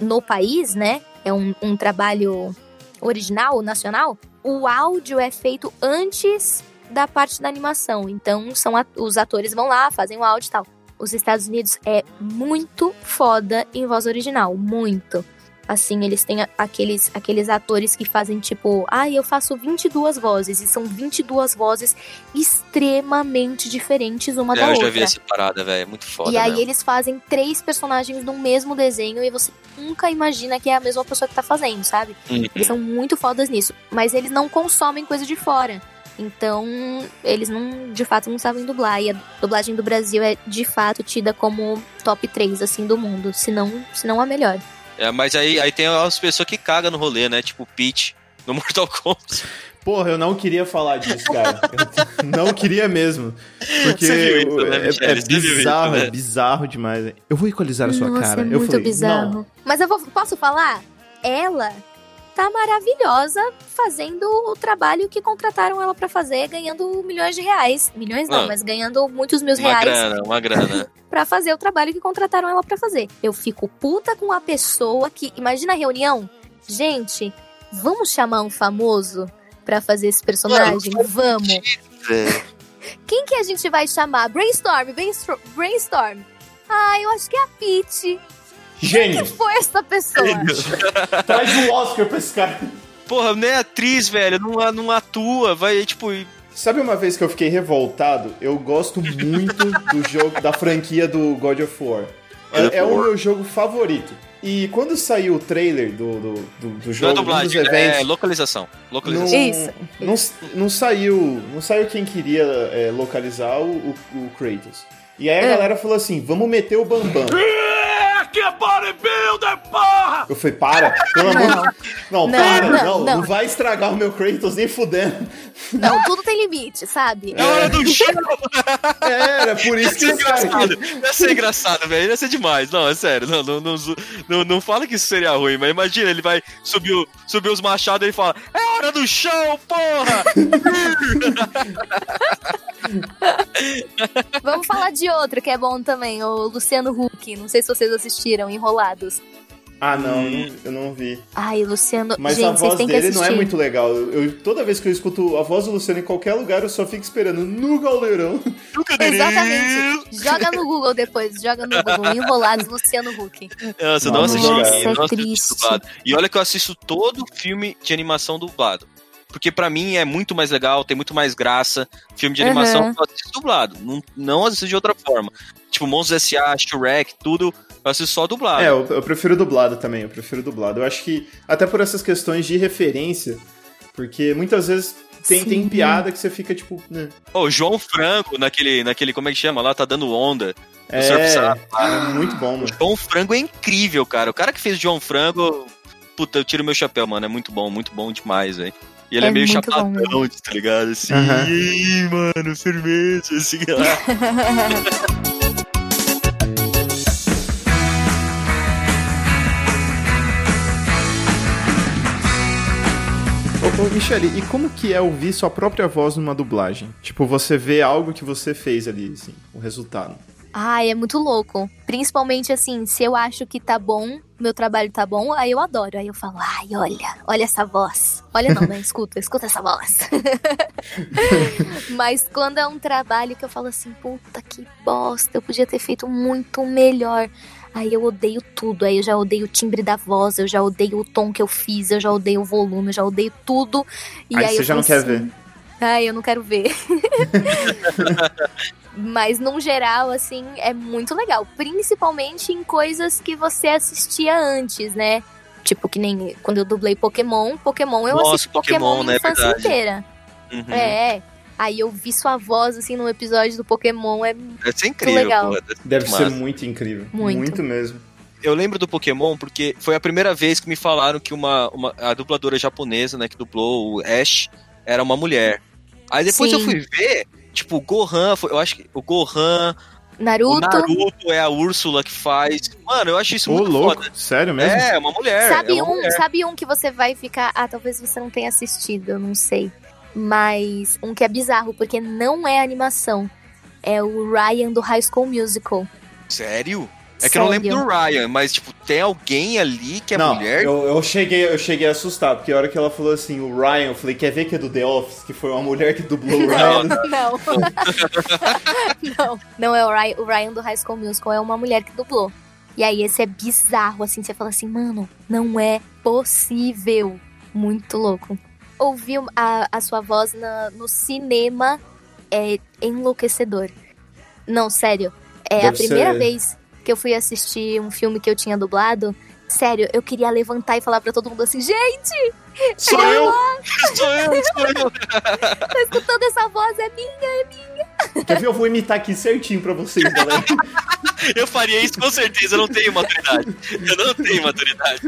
no país, né? É um, um trabalho original, nacional. O áudio é feito antes da parte da animação. Então, são a- os atores vão lá, fazem o áudio e tal. Os Estados Unidos é muito foda em voz original, muito. Assim, eles têm aqueles, aqueles atores que fazem tipo, ah, eu faço 22 vozes, e são 22 vozes extremamente diferentes uma É, da eu outra. já vi essa parada, velho. É muito foda. E aí mesmo. eles fazem três personagens no mesmo desenho e você nunca imagina que é a mesma pessoa que tá fazendo, sabe? Uhum. Eles são muito fodas nisso. Mas eles não consomem coisa de fora. Então, eles não, de fato, não sabem dublar. E a dublagem do Brasil é, de fato, tida como top 3, assim, do mundo. Se não, se não a melhor. É, mas aí, aí tem as pessoas que cagam no rolê, né? Tipo o Peach no Mortal Kombat. Porra, eu não queria falar disso, cara. Eu não queria mesmo. Porque Você viu isso, né, é- é, viu isso, bizarro, né? é bizarro demais. Eu vou equalizar a sua Nossa, cara. é eu muito falei, bizarro. não. Mas eu vou, posso falar? Ela tá maravilhosa fazendo o trabalho que contrataram ela pra fazer, ganhando milhões de reais. Milhões não, Ah. mas ganhando muitos mil Uma reais grana, uma grana. pra fazer o trabalho que contrataram ela pra fazer. Eu fico puta com a pessoa que. Imagina a reunião. Gente, vamos chamar um famoso pra fazer esse personagem? Vamos. Velho. Quem que a gente vai chamar? Brainstorm, brainstorm. Ah, eu acho que é a Peach. Gênio, Foi essa pessoa. traz o Oscar pra esse cara. Porra, nem atriz, velho, não, não atua, vai, tipo, Sabe uma vez que eu fiquei revoltado? Eu gosto muito do jogo, da franquia do God of War. É, é o meu jogo favorito. E quando saiu o trailer do, do, do, do não é jogo, um dos dublagem, eventos, é localização. não, Localização. Isso. Não, não saiu. Não saiu quem queria é, localizar o, o, o Kratos. E aí a É. galera falou assim: vamos meter o Bambam. Que bodybuilder, porra! Eu falei, para, pelo amor de Não, Não, para, não, não, não, não. vai estragar o meu Kratos nem fudendo. Não, tudo tem limite, sabe? É hora do show! É, era por isso que Ia ser os caras. engraçado, ia ser engraçado, velho. Ia ser demais. Não, é sério. Não, não, não, não, não fala que isso seria ruim, mas imagina, ele vai subir, subir os machados e ele fala: É hora do show, porra! Vamos falar de outro que é bom também, o Luciano Huck. Não sei se vocês assistiram, Enrolados. Ah, não, eu não- eu não vi. Ai, Luciano. Mas Gente, a vocês voz dele não é muito legal. Eu, toda vez que eu escuto a voz do Luciano em qualquer lugar, eu só fico esperando no galdeirão. Exatamente. Joga no Google depois, joga no Google. Enrolados, Luciano Huck. Nossa, eu não Nossa, assisti. é eu não triste. E olha que eu assisto todo filme de animação dublado. Porque pra mim é muito mais legal, tem muito mais graça. Filme de animação Uhum. eu assisto dublado. Não, não assisto de outra forma. Tipo, Monstros S.A., Shrek, tudo, eu assisto só dublado. É, eu, eu prefiro dublado também, eu prefiro dublado. Eu acho que, até por essas questões de referência, porque muitas vezes tem, tem piada que você fica tipo. Né? Ô, João Franco, naquele, naquele, como é que chama? Lá tá dando onda. É, é muito bom, mano. João Franco é incrível, cara. O cara que fez João Franco, puta, eu tiro meu chapéu, mano. É muito bom, muito bom demais, velho. E ele é, É meio bom chapadão, tá ligado? Assim, aí, mano, cerveja, assim. Ô, Michele, e como que é ouvir sua própria voz numa dublagem? Tipo, você vê algo que você fez ali, assim, o resultado. Ai, é muito louco. Principalmente assim, se eu acho que tá bom, meu trabalho tá bom, aí eu adoro. Aí eu falo, ai, olha, olha essa voz. Olha não, né? Escuta, escuta essa voz. Mas quando é um trabalho que eu falo assim, puta que bosta, eu podia ter feito muito melhor. Aí eu odeio tudo. Aí eu já odeio o timbre da voz, eu já odeio o tom que eu fiz, eu já odeio o volume, eu já odeio tudo. E Aí aí, você eu já não quer assim, Ai, eu não quero ver. Mas, num geral, assim, é muito legal. Principalmente em coisas que você assistia antes, né? Tipo, que nem quando eu dublei Pokémon. Pokémon, eu Nossa, assisti Pokémon, Pokémon, a né? infância Verdade. inteira. Uhum. É. Aí eu vi sua voz, assim, num episódio do Pokémon. É Deve ser incrível, legal. pô. Deve ser muito incrível. Muito. mesmo. Eu lembro do Pokémon porque foi a primeira vez que me falaram que uma, uma a dubladora japonesa, né, que dublou o Ash, era uma mulher. Aí depois Sim. eu fui ver, tipo, o Gohan, foi- eu acho que o Gohan, o Naruto. Naruto é a Úrsula que faz. Mano, eu acho isso Ô, muito louco. foda. Sério mesmo? É, uma mulher. Sabe é uma um, mulher. sabe um que você vai ficar. Ah, talvez você não tenha assistido, eu não sei. Mas um que é bizarro, porque não é animação. É o Ryan do High School Musical. Sério? É que eu não lembro Sério. do Ryan, mas, tipo, tem alguém ali que é não, mulher? Eu, eu, cheguei, eu cheguei a assustar, porque a hora que ela falou assim, o Ryan, eu falei, quer ver que é do The Office? Que foi uma mulher que dublou o Ryan. Não. não. Não é o Ryan, o Ryan do High School Musical, é uma mulher que dublou. E aí esse é bizarro, assim, você fala assim, mano, não é possível. Muito louco. Ouvir a, a sua voz na- no cinema é enlouquecedor. Não, sério. É a Deve primeira ser- vez que eu fui assistir um filme que eu tinha dublado. Sério, eu queria levantar e falar pra todo mundo assim, gente, Sou eu! Sou eu, sou eu. tô escutando essa voz, é minha. Quer ver? Eu vou imitar aqui certinho pra vocês, galera. Eu faria isso com certeza, eu não tenho maturidade. Eu não tenho maturidade.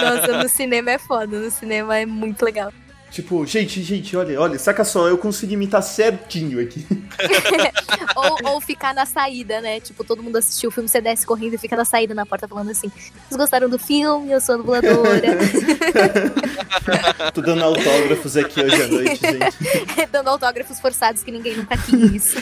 Nossa, no cinema é foda, no cinema é muito legal. Tipo, gente, gente, olha, olha, saca só, eu consegui imitar certinho aqui. Ou, ou ficar na saída, né? Tipo, todo mundo assistiu o filme, você desce correndo e fica na saída na porta falando assim: Vocês gostaram do filme? Eu sou a dubladora. Tô dando autógrafos aqui hoje à noite, gente. Dando autógrafos forçados que ninguém nunca quis.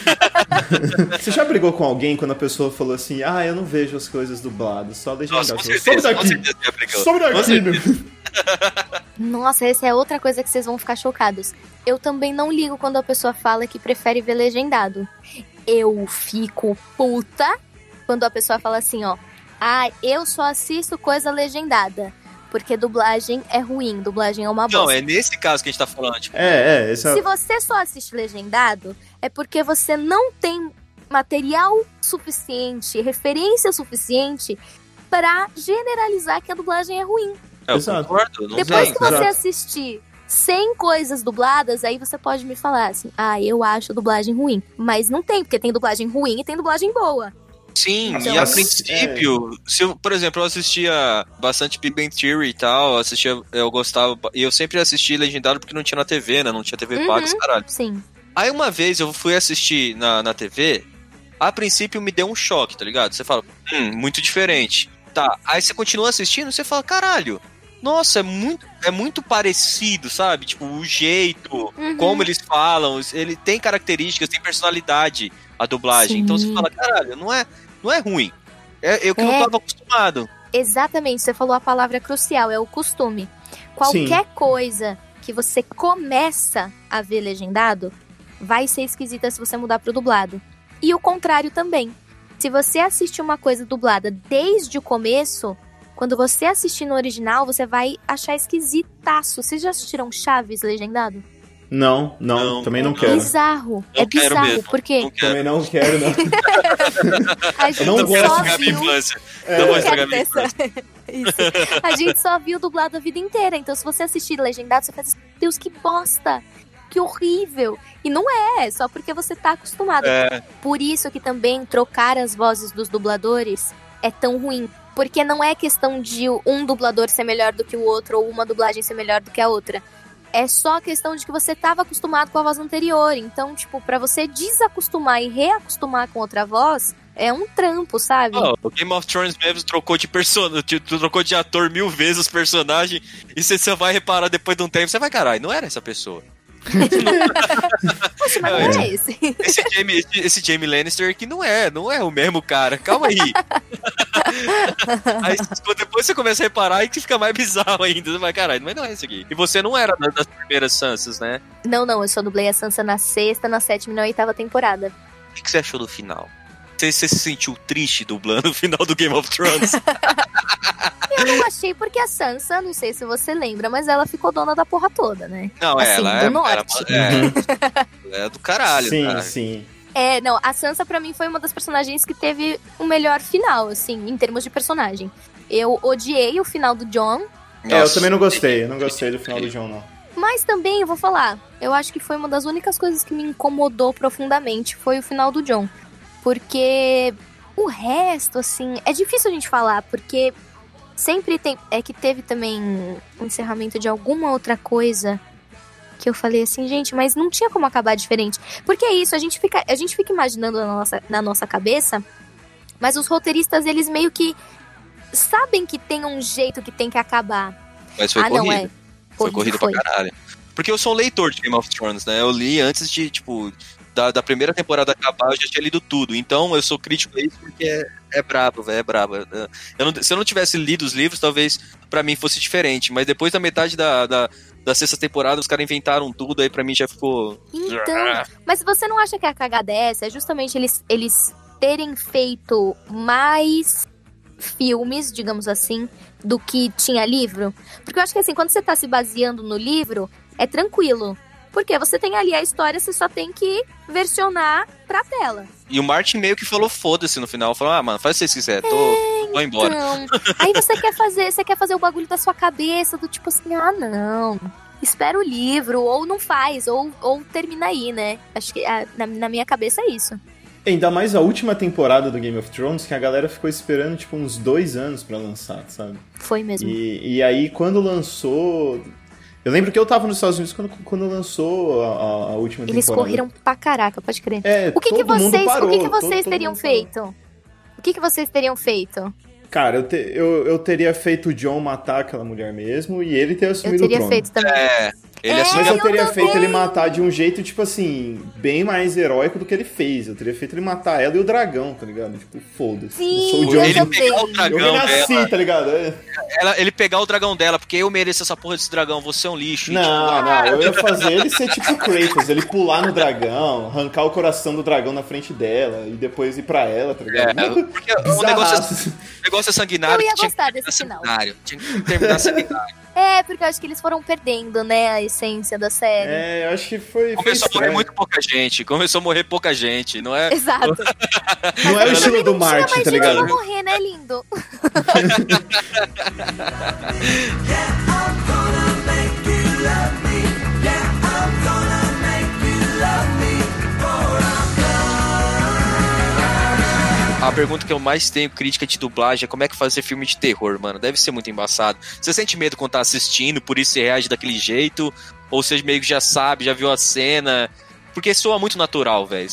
Você já brigou com alguém quando a pessoa falou assim, ah, eu não vejo as coisas dubladas, só legendado. Sobe daqui! Sobe daqui! Nossa, essa é outra coisa que vocês vão ficar chocados. Eu também não ligo quando a pessoa fala que prefere ver legendado. Eu fico puta quando a pessoa fala assim, ó. Ah, eu só assisto coisa legendada. Porque dublagem é ruim, dublagem é uma Não, bosta. é nesse caso que a gente tá falando. Tipo, É, é, esse é... Se você só assiste legendado, é porque você não tem material suficiente, referência suficiente pra generalizar que a dublagem é ruim. Eu Exato. concordo, não Depois tem. que você exato. assistir 100 coisas dubladas, aí você pode me falar assim: "Ah, eu acho dublagem ruim". Mas não tem, porque tem dublagem ruim e tem dublagem boa. Sim, Então, e a assim, princípio, se eu, por exemplo, eu assistia bastante Big Bang Theory e tal, assistia, eu gostava, e eu sempre assisti legendado porque não tinha na TV, né? Não tinha TV Uhum. caralho. Sim. Aí uma vez eu fui assistir na, na TV, a princípio me deu um choque, tá ligado? Você fala, hum, muito diferente. Tá, aí você continua assistindo e você fala, caralho, nossa, é muito, é muito parecido, sabe? Tipo, o jeito, Uhum. como eles falam, ele tem características, tem personalidade a dublagem. Então você Sim. fala, caralho, não é, não é ruim. É eu que não É. tava acostumado. Exatamente, você falou a palavra crucial, é o costume. Qualquer coisa que você começa a ver legendado vai ser esquisita se você mudar pro dublado. E o contrário também. Se você assiste uma coisa dublada desde o começo, quando você assistir no original, você vai achar esquisitaço. Vocês já assistiram Chaves legendado? Não, não, Não, também não não. quero. Bizarro. Não é quero bizarro, mesmo. porque Não quero. Também não quero, não. a gente não quero só estragar minha viu... infância. É. Não vou Quero estragar minha infância. Isso. A gente só viu dublado a vida inteira. Então, se você assistir legendado, você faz, Deus, que bosta! Que horrível! E não é, só porque você tá acostumado. É, Por isso que também trocar as vozes dos dubladores é tão ruim. Porque não é questão de um dublador ser melhor do que o outro ou uma dublagem ser melhor do que a outra. É só questão de que você estava acostumado com a voz anterior. Então, tipo, pra você desacostumar e reacostumar com outra voz, é um trampo, sabe? ó, o Game of Thrones mesmo trocou de person... de- trocou de ator mil vezes os personagens e você só vai reparar depois de um tempo, você vai, caralho, não era essa pessoa. Poxa, mas não é. é esse. Esse Jamie, esse, esse Jamie Lannister aqui não é, não é o mesmo cara. Calma aí. aí depois você começa a reparar e que fica mais bizarro ainda. Vai, caralho, mas não é esse aqui. E você não era da- das primeiras Sansas, né? Não, não, eu só dublei a Sansa na sexta, na sétima e na oitava temporada. O que que você achou do final? Você, você se sentiu triste dublando o final do Game of Thrones? Eu não achei porque a Sansa, não sei se você lembra, mas ela ficou dona da porra toda, né? Não, é, Assim, ela do é, norte. ela é, é do caralho, sim, cara. sim. É, não, a Sansa pra mim foi uma das personagens que teve o melhor final, assim, em termos de personagem. Eu odiei o final do John, É, eu também não gostei. Eu não gostei do final do John, não. mas também, eu vou falar, eu acho que foi uma das únicas coisas que me incomodou profundamente, foi o final do John. Porque o resto, assim, é difícil a gente falar, porque sempre tem. É que teve também um encerramento de alguma outra coisa que eu falei assim, gente, mas não tinha como acabar diferente. Porque é isso, a gente fica, a gente fica imaginando na nossa, na nossa cabeça, mas os roteiristas, eles meio que sabem que tem um jeito que tem que acabar. Mas foi ah, corrido. não, é. Foi corrido foi. pra caralho. Porque eu sou um leitor de Game of Thrones, né? Eu li antes de, tipo, da, da primeira temporada acabar, eu já tinha lido tudo. Então eu sou crítico a isso porque é, é brabo, velho, é brabo. Eu não- se eu não tivesse lido os livros, talvez pra mim fosse diferente. Mas depois da metade da, da, da sexta temporada, os caras inventaram tudo, aí pra mim já ficou. Então, mas você não acha que a cagada é essa? É justamente eles, eles terem feito mais filmes, digamos assim, do que tinha livro? Porque eu acho que assim, quando você tá se baseando no livro, é tranquilo. Porque você tem ali a história, você só tem que versionar pra tela. E o Martin meio que falou foda-se no final. Falou, ah, mano, faz o que vocês quiserem, tô, tô embora. Então, aí você quer fazer, você quer fazer o bagulho da sua cabeça, do tipo assim, ah, não. Espera o livro, ou não faz, ou, ou termina aí, né? Acho que ah, na, na minha cabeça é isso. Ainda mais a última temporada do Game of Thrones, que a galera ficou esperando, tipo, uns dois anos pra lançar, sabe? Foi mesmo. E, e aí, quando lançou. Eu lembro que eu tava nos Estados Unidos quando, quando lançou a, a- última Eles temporada. correram pra caraca, pode crer. É, O que, que todo mundo vocês, parou, o que, que todo- vocês todo teriam mundo parou. feito? O que, que vocês teriam feito? Cara, eu, te- eu, eu teria feito o John matar aquela mulher mesmo e ele ter Eu assumido teria o trono. feito também. É, ele É, assumiu Mas eu eu teria também. feito ele matar de um jeito, tipo assim, bem mais heróico do que ele fez. Eu teria feito ele matar ela e o dragão, tá ligado? Tipo, foda-se. Sim, eu sou o eu John ele pegar o Eu dragão renasci, dela, tá ligado? É. ela- ele pegar o dragão dela, porque eu mereço essa porra desse dragão, você é um lixo. E, Não, não, eu ia fazer ele ser tipo Kratos, ele pular no dragão, arrancar o coração do dragão na frente dela e depois ir pra ela, tá tipo, ligado? é, porque o negócio, Bizarraço. o negócio é sanguinário. Eu ia gostar que desse terminar final. sanguinário. Tinha que terminar sanguinário. É, porque eu acho que eles foram perdendo, né, a essência da série. É, eu acho que foi. foi Começou a morrer muito pouca gente. Começou a morrer pouca gente, não é? Exato. Não é o Mas estilo do Martin, tá ligado? pra morrer, né, lindo? A pergunta que eu mais tenho crítica de dublagem é como é que fazer filme de terror, mano. Deve ser muito embaçado. Você sente medo quando tá assistindo, por isso você reage daquele jeito? Ou você meio que já sabe, já viu a cena? Porque soa muito natural, velho.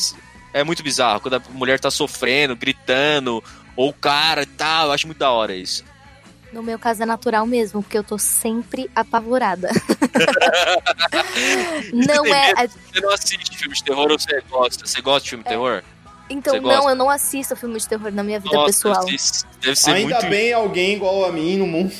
É muito bizarro. Quando a mulher tá sofrendo, gritando, ou o cara e tal. Eu acho muito da hora isso. No meu caso é natural mesmo, porque eu tô sempre apavorada. não é. Você não assiste filme de terror ou você gosta? Você gosta de filme de terror? Então, Você gosta? não, eu não assisto filme de terror na minha vida Nossa, pessoal. deve ser, deve ser Ainda muito. bem alguém igual a mim no mundo.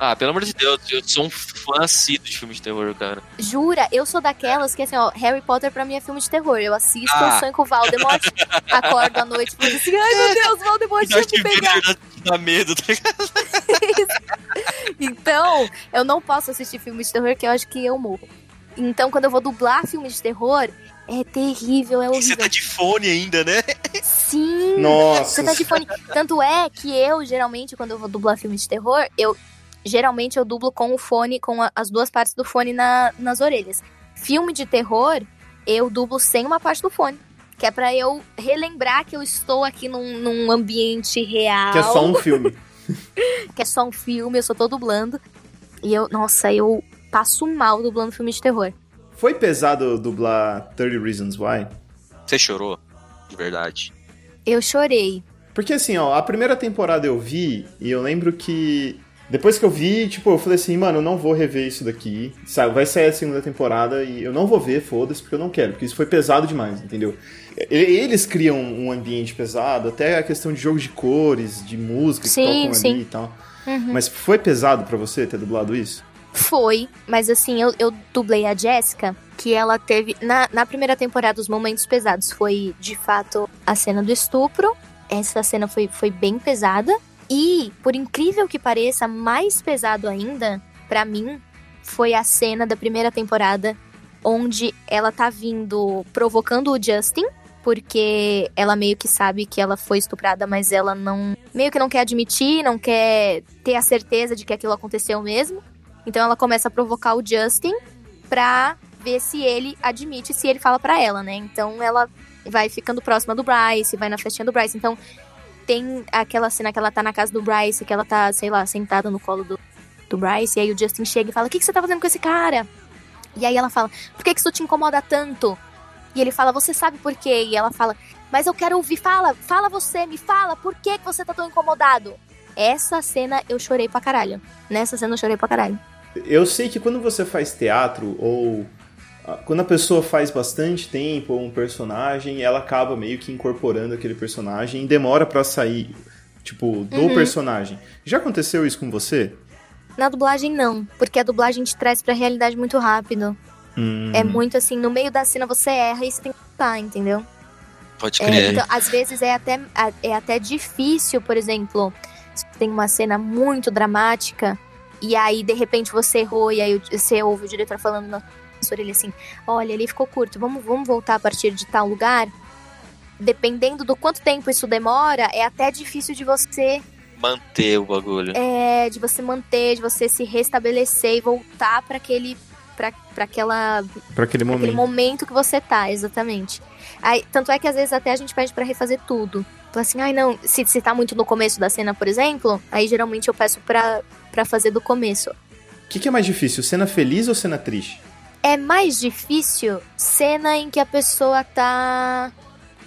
Ah, pelo amor de Deus, eu sou um fã assíduo de filme de terror, cara. Jura, eu sou daquelas que, assim, ó, Harry Potter pra mim é filme de terror. Eu assisto, Ah. eu sonho com o Voldemort, acordo à noite e falo assim, ai meu Deus, Voldemort vai Darth me pegar. Vader dá- dá medo, tá ligado? Então, eu não posso assistir filme de terror que eu acho que eu morro. Então, quando eu vou dublar filme de terror, é terrível, é E Você horrível. tá de fone ainda, né? Sim! Nossa. Você tá de fone. Tanto é que eu, geralmente, quando eu vou dublar filme de terror, eu. Geralmente eu dublo com o fone, com a- as duas partes do fone na- nas orelhas. Filme de terror, eu dublo sem uma parte do fone. Que é pra eu relembrar que eu estou aqui num, num ambiente real. Que é só um filme. que é só um filme, eu só tô dublando. E eu, nossa, eu passo mal dublando filme de terror. Foi pesado dublar 30 Reasons Why? Você chorou, de verdade. Eu chorei. Porque assim, ó, a primeira temporada eu vi e eu lembro que depois que eu vi, tipo, eu falei assim, mano, eu não vou rever isso daqui. Sabe, vai sair a segunda temporada e eu não vou ver, foda-se, porque eu não quero, porque isso foi pesado demais, entendeu? Eles criam um ambiente pesado, até a questão de jogo de cores, de música que Sim, tocam sim. ali e tal. Uhum. Mas foi pesado pra você ter dublado isso? Foi, mas assim, eu, eu dublei a Jéssica, que ela teve. Na, na primeira temporada, os momentos pesados foi, de fato, a cena do estupro. Essa cena foi, foi bem pesada. E, por incrível que pareça, mais pesado ainda, pra mim, foi a cena da primeira temporada onde ela tá vindo provocando o Justin, porque ela meio que sabe que ela foi estuprada, mas ela não. meio que não quer admitir, não quer ter a certeza de que aquilo aconteceu mesmo. Então ela começa a provocar o Justin pra ver se ele admite, se ele fala pra ela, né? Então ela vai ficando próxima do Bryce, vai na festinha do Bryce. Então tem aquela cena que ela tá na casa do Bryce, que ela tá, sei lá, sentada no colo do, do Bryce, e aí o Justin chega e fala: O que, que você tá fazendo com esse cara? E aí ela fala: Por que, que isso te incomoda tanto? E ele fala: Você sabe por quê? E ela fala: Mas eu quero ouvir, fala, fala você, me fala, por que, que você tá tão incomodado? Essa cena eu chorei pra caralho. Nessa cena eu chorei pra caralho. Eu sei que quando você faz teatro ou ah, quando a pessoa faz bastante tempo ou um personagem, ela acaba meio que incorporando aquele personagem e demora pra sair, tipo, do Uhum. personagem. Já aconteceu isso com você? Na dublagem, não, porque a dublagem te traz pra realidade muito rápido. Hum. É muito assim, no meio da cena você erra e você tem que voltar, entendeu? Pode É, crer. então, às vezes é até, é até difícil, por exemplo, se tem uma cena muito dramática e aí de repente você errou e aí o- você ouve o diretor falando na sua orelha assim: olha, ali ficou curto, vamos, vamos voltar a partir de tal lugar. Dependendo do quanto tempo isso demora, é até difícil de você Manter o bagulho. é, de você manter, de você se restabelecer e voltar para aquele para aquela Pra aquele Aquele momento. momento que você tá, exatamente. Aí, tanto é que às vezes até a gente pede pra refazer tudo. Então assim, ai não, se, se tá muito no começo da cena, por exemplo, aí geralmente eu peço pra, pra fazer do começo. O que, que é mais difícil, cena feliz ou cena triste? É mais difícil cena em que a pessoa tá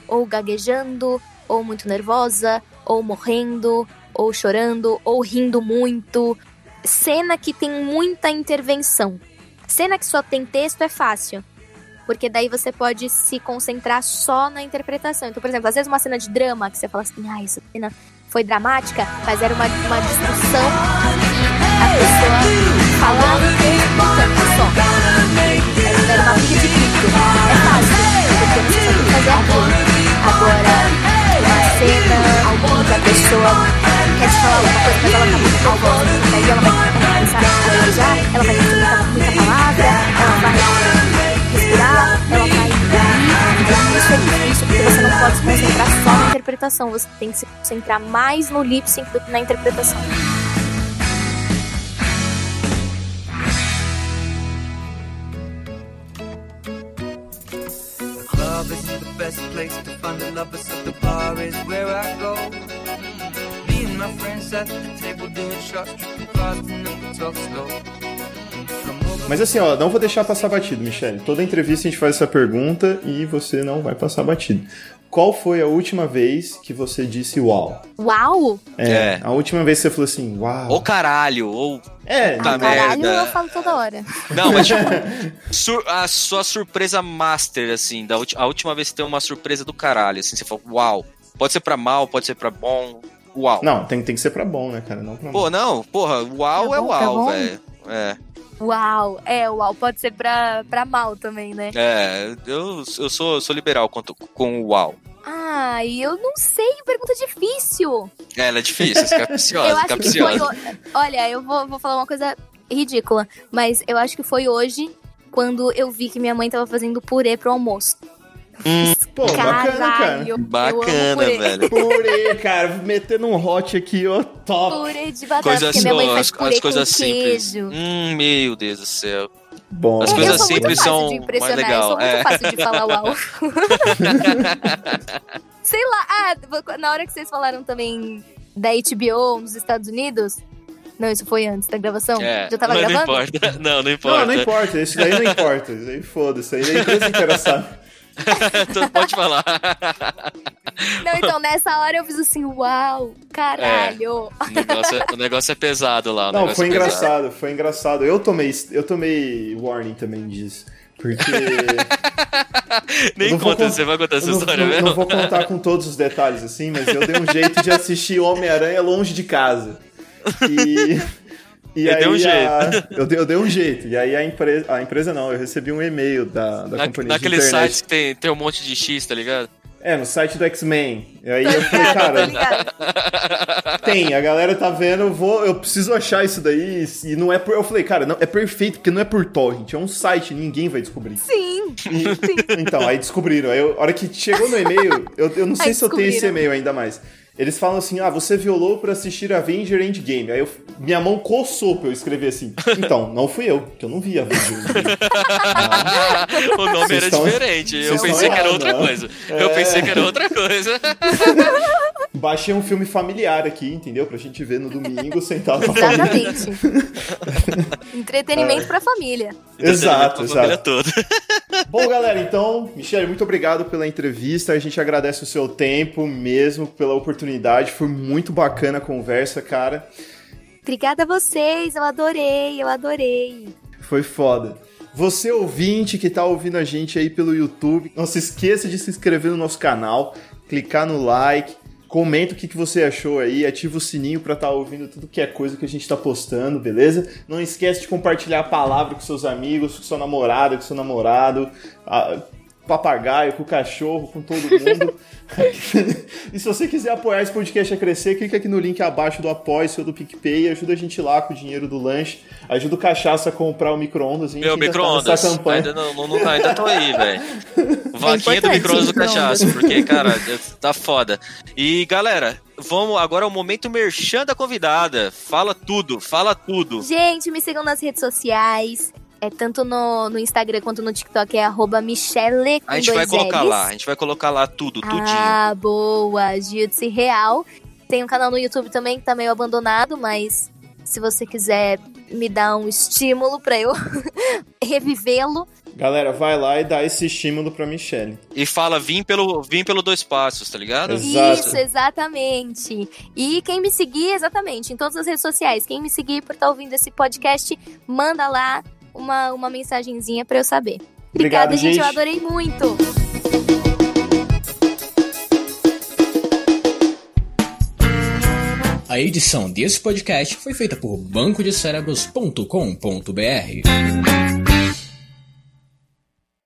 ou gaguejando, ou muito nervosa, ou morrendo, ou chorando, ou rindo muito. Cena que tem muita intervenção. Cena que só tem texto é fácil. Porque daí você pode se concentrar só na interpretação. Então, por exemplo, às vezes uma cena de drama que você fala assim, ah, essa cena foi dramática, mas era uma, uma discussão a pessoa falava tanto só. Era era uma briga de grito. É fácil, porque você só tem que fazer aquilo. Agora, uma cena que a pessoa quer te falar alguma coisa, mas ela tá muito nervosa. Daí ela vai começar a gaguejar, ela vai repetir muita, muita palavra, ela vai respirar, ela vai. Isso é difícil, porque você não pode se concentrar só na interpretação. Você tem que se concentrar mais no lip sync que na interpretação. Best place to find the lovers, so the bar is where I go. Me and my friends at the table doing shots, fast and slow. Mas assim, ó, não vou deixar passar batido, Michele. Toda entrevista a gente faz essa pergunta e você não vai passar batido. Qual foi a última vez que você disse uau? Uau! É, É. a última vez que você falou assim, uau. Ou caralho, ou. É, Puta Caralho, merda. eu falo toda hora. Não, mas tipo, sur- a sua surpresa master, assim, da a última vez que tem uma surpresa do caralho, assim, você fala, uau. Pode ser pra mal, pode ser pra bom. Uau. Não, tem, tem que ser pra bom, né, cara? Não pra Pô, não, porra, uau É é, bom, tá uau, bom? velho. É, Uau! É, uau, pode ser pra, pra mal também, né? é, eu, eu sou, eu sou liberal quanto, com o uau. Ai, eu não sei, pergunta difícil. É, ela é difícil, é eu capciosa, acho que foi. capciosa. Olha, eu vou, vou falar uma coisa ridícula, mas eu acho que foi hoje quando eu vi que minha mãe tava fazendo purê pro almoço. Pô, bacana, cara. Caralho, eu amo Bacana, velho. Purê, cara, metendo um hot aqui, ó, top. Purê de batata, Coisas, porque minha mãe ó, faz as, purê as coisas simples. queijo. Hum, meu Deus do céu. Bom. As É, coisas eu sou muito simples fácil são de mais legal, eu sou muito é. fácil de falar uau. Sei lá, ah, na hora que vocês falaram também da HBO nos Estados Unidos. Não, isso foi antes da gravação? É, Já tava gravando? não importa. Não, não importa. Não, não importa, isso daí não importa. Isso aí foda-se, aí a empresa inteira sabe. Pode falar. Não, então nessa hora eu fiz assim, uau, caralho. O negócio, é- o negócio é pesado lá. Não, negócio foi é engraçado, foi engraçado. Eu tomei, eu tomei warning também disso. Porque. Nem Eu não vou conta, con- você vai contar essa não, história não- mesmo? não vou contar com todos os detalhes assim, mas eu dei um jeito de assistir Homem-Aranha longe de casa. E. E Eu aí dei um a- eu, dei, eu dei um jeito. E aí a empresa. A empresa não, eu recebi um e-mail da, da Na, companhia naquele de internet. site que tem, tem um monte de X, tá ligado? É, no site do X-Men. E aí eu falei, cara, tem, a galera tá vendo, eu vou, eu preciso achar isso daí. E não é por. Eu falei, cara, não, é perfeito, porque não é por torrent, é um site, ninguém vai descobrir. Sim. E- então, aí descobriram. Aí, eu- a hora que chegou no e-mail, eu, eu não sei Aí se eu tenho esse e-mail ainda mais. Eles falam assim: ah, você violou pra assistir Avenger Endgame. Aí eu, minha mão coçou pra eu escrever assim. Então, não fui eu, que eu não vi Avenger Endgame. o nome Vocês era estão- diferente. Eu pensei estão que era outra né? coisa. Eu É. pensei que era outra coisa. Baixei um filme familiar aqui, entendeu? Pra gente ver no domingo, sentado com a família. Exatamente. Entretenimento pra família. Exato, A família exato. toda. Bom, galera, então, Michele, muito obrigado pela entrevista. A gente agradece o seu tempo mesmo, pela oportunidade. Foi muito bacana a conversa, cara. Obrigada a vocês, eu adorei, eu adorei. Foi foda. Você ouvinte que tá ouvindo a gente aí pelo YouTube, não se esqueça de se inscrever no nosso canal, clicar no like, comenta o que, que você achou aí, ativa o sininho pra estar ouvindo tudo que é coisa que a gente tá postando, beleza? Não esquece de compartilhar a palavra com seus amigos, com sua namorada, com seu namorado, a- papagaio, com o cachorro, com todo mundo. e se você quiser apoiar esse podcast a crescer, clica aqui no link abaixo do Apoia ou do PicPay, ajuda a gente lá com o dinheiro do lanche, ajuda o Cachaça a comprar o micro-ondas. Meu, tá micro-ondas. campanha. Ainda, não, não, não- ainda tô aí, velho. Vaquinha do micro-ondas do cachaça, porque, cara, tá foda. E, galera, vamos agora ao momento merchan da convidada. Fala tudo, fala tudo. Gente, me sigam nas redes sociais. É tanto no, no Instagram quanto no TikTok, é arroba Michele com A gente vai colocar Ls. lá, a gente vai colocar lá tudo, tudinho. Ah, boa. Jiu-Jitsu Real. Tem um canal no YouTube também que tá meio abandonado, mas se você quiser me dar um estímulo pra eu revivê-lo, Galera, vai lá e dá esse estímulo pra Michelle. E fala, vim pelo, vim pelo dois passos, tá ligado? Exato. Isso, exatamente. E quem me seguir, exatamente, em todas as redes sociais, quem me seguir por estar ouvindo esse podcast, manda lá uma, uma mensagenzinha pra eu saber. Obrigado, Obrigada, gente. Eu gente. adorei muito. A edição desse podcast foi feita por bancodecerebros.com.br.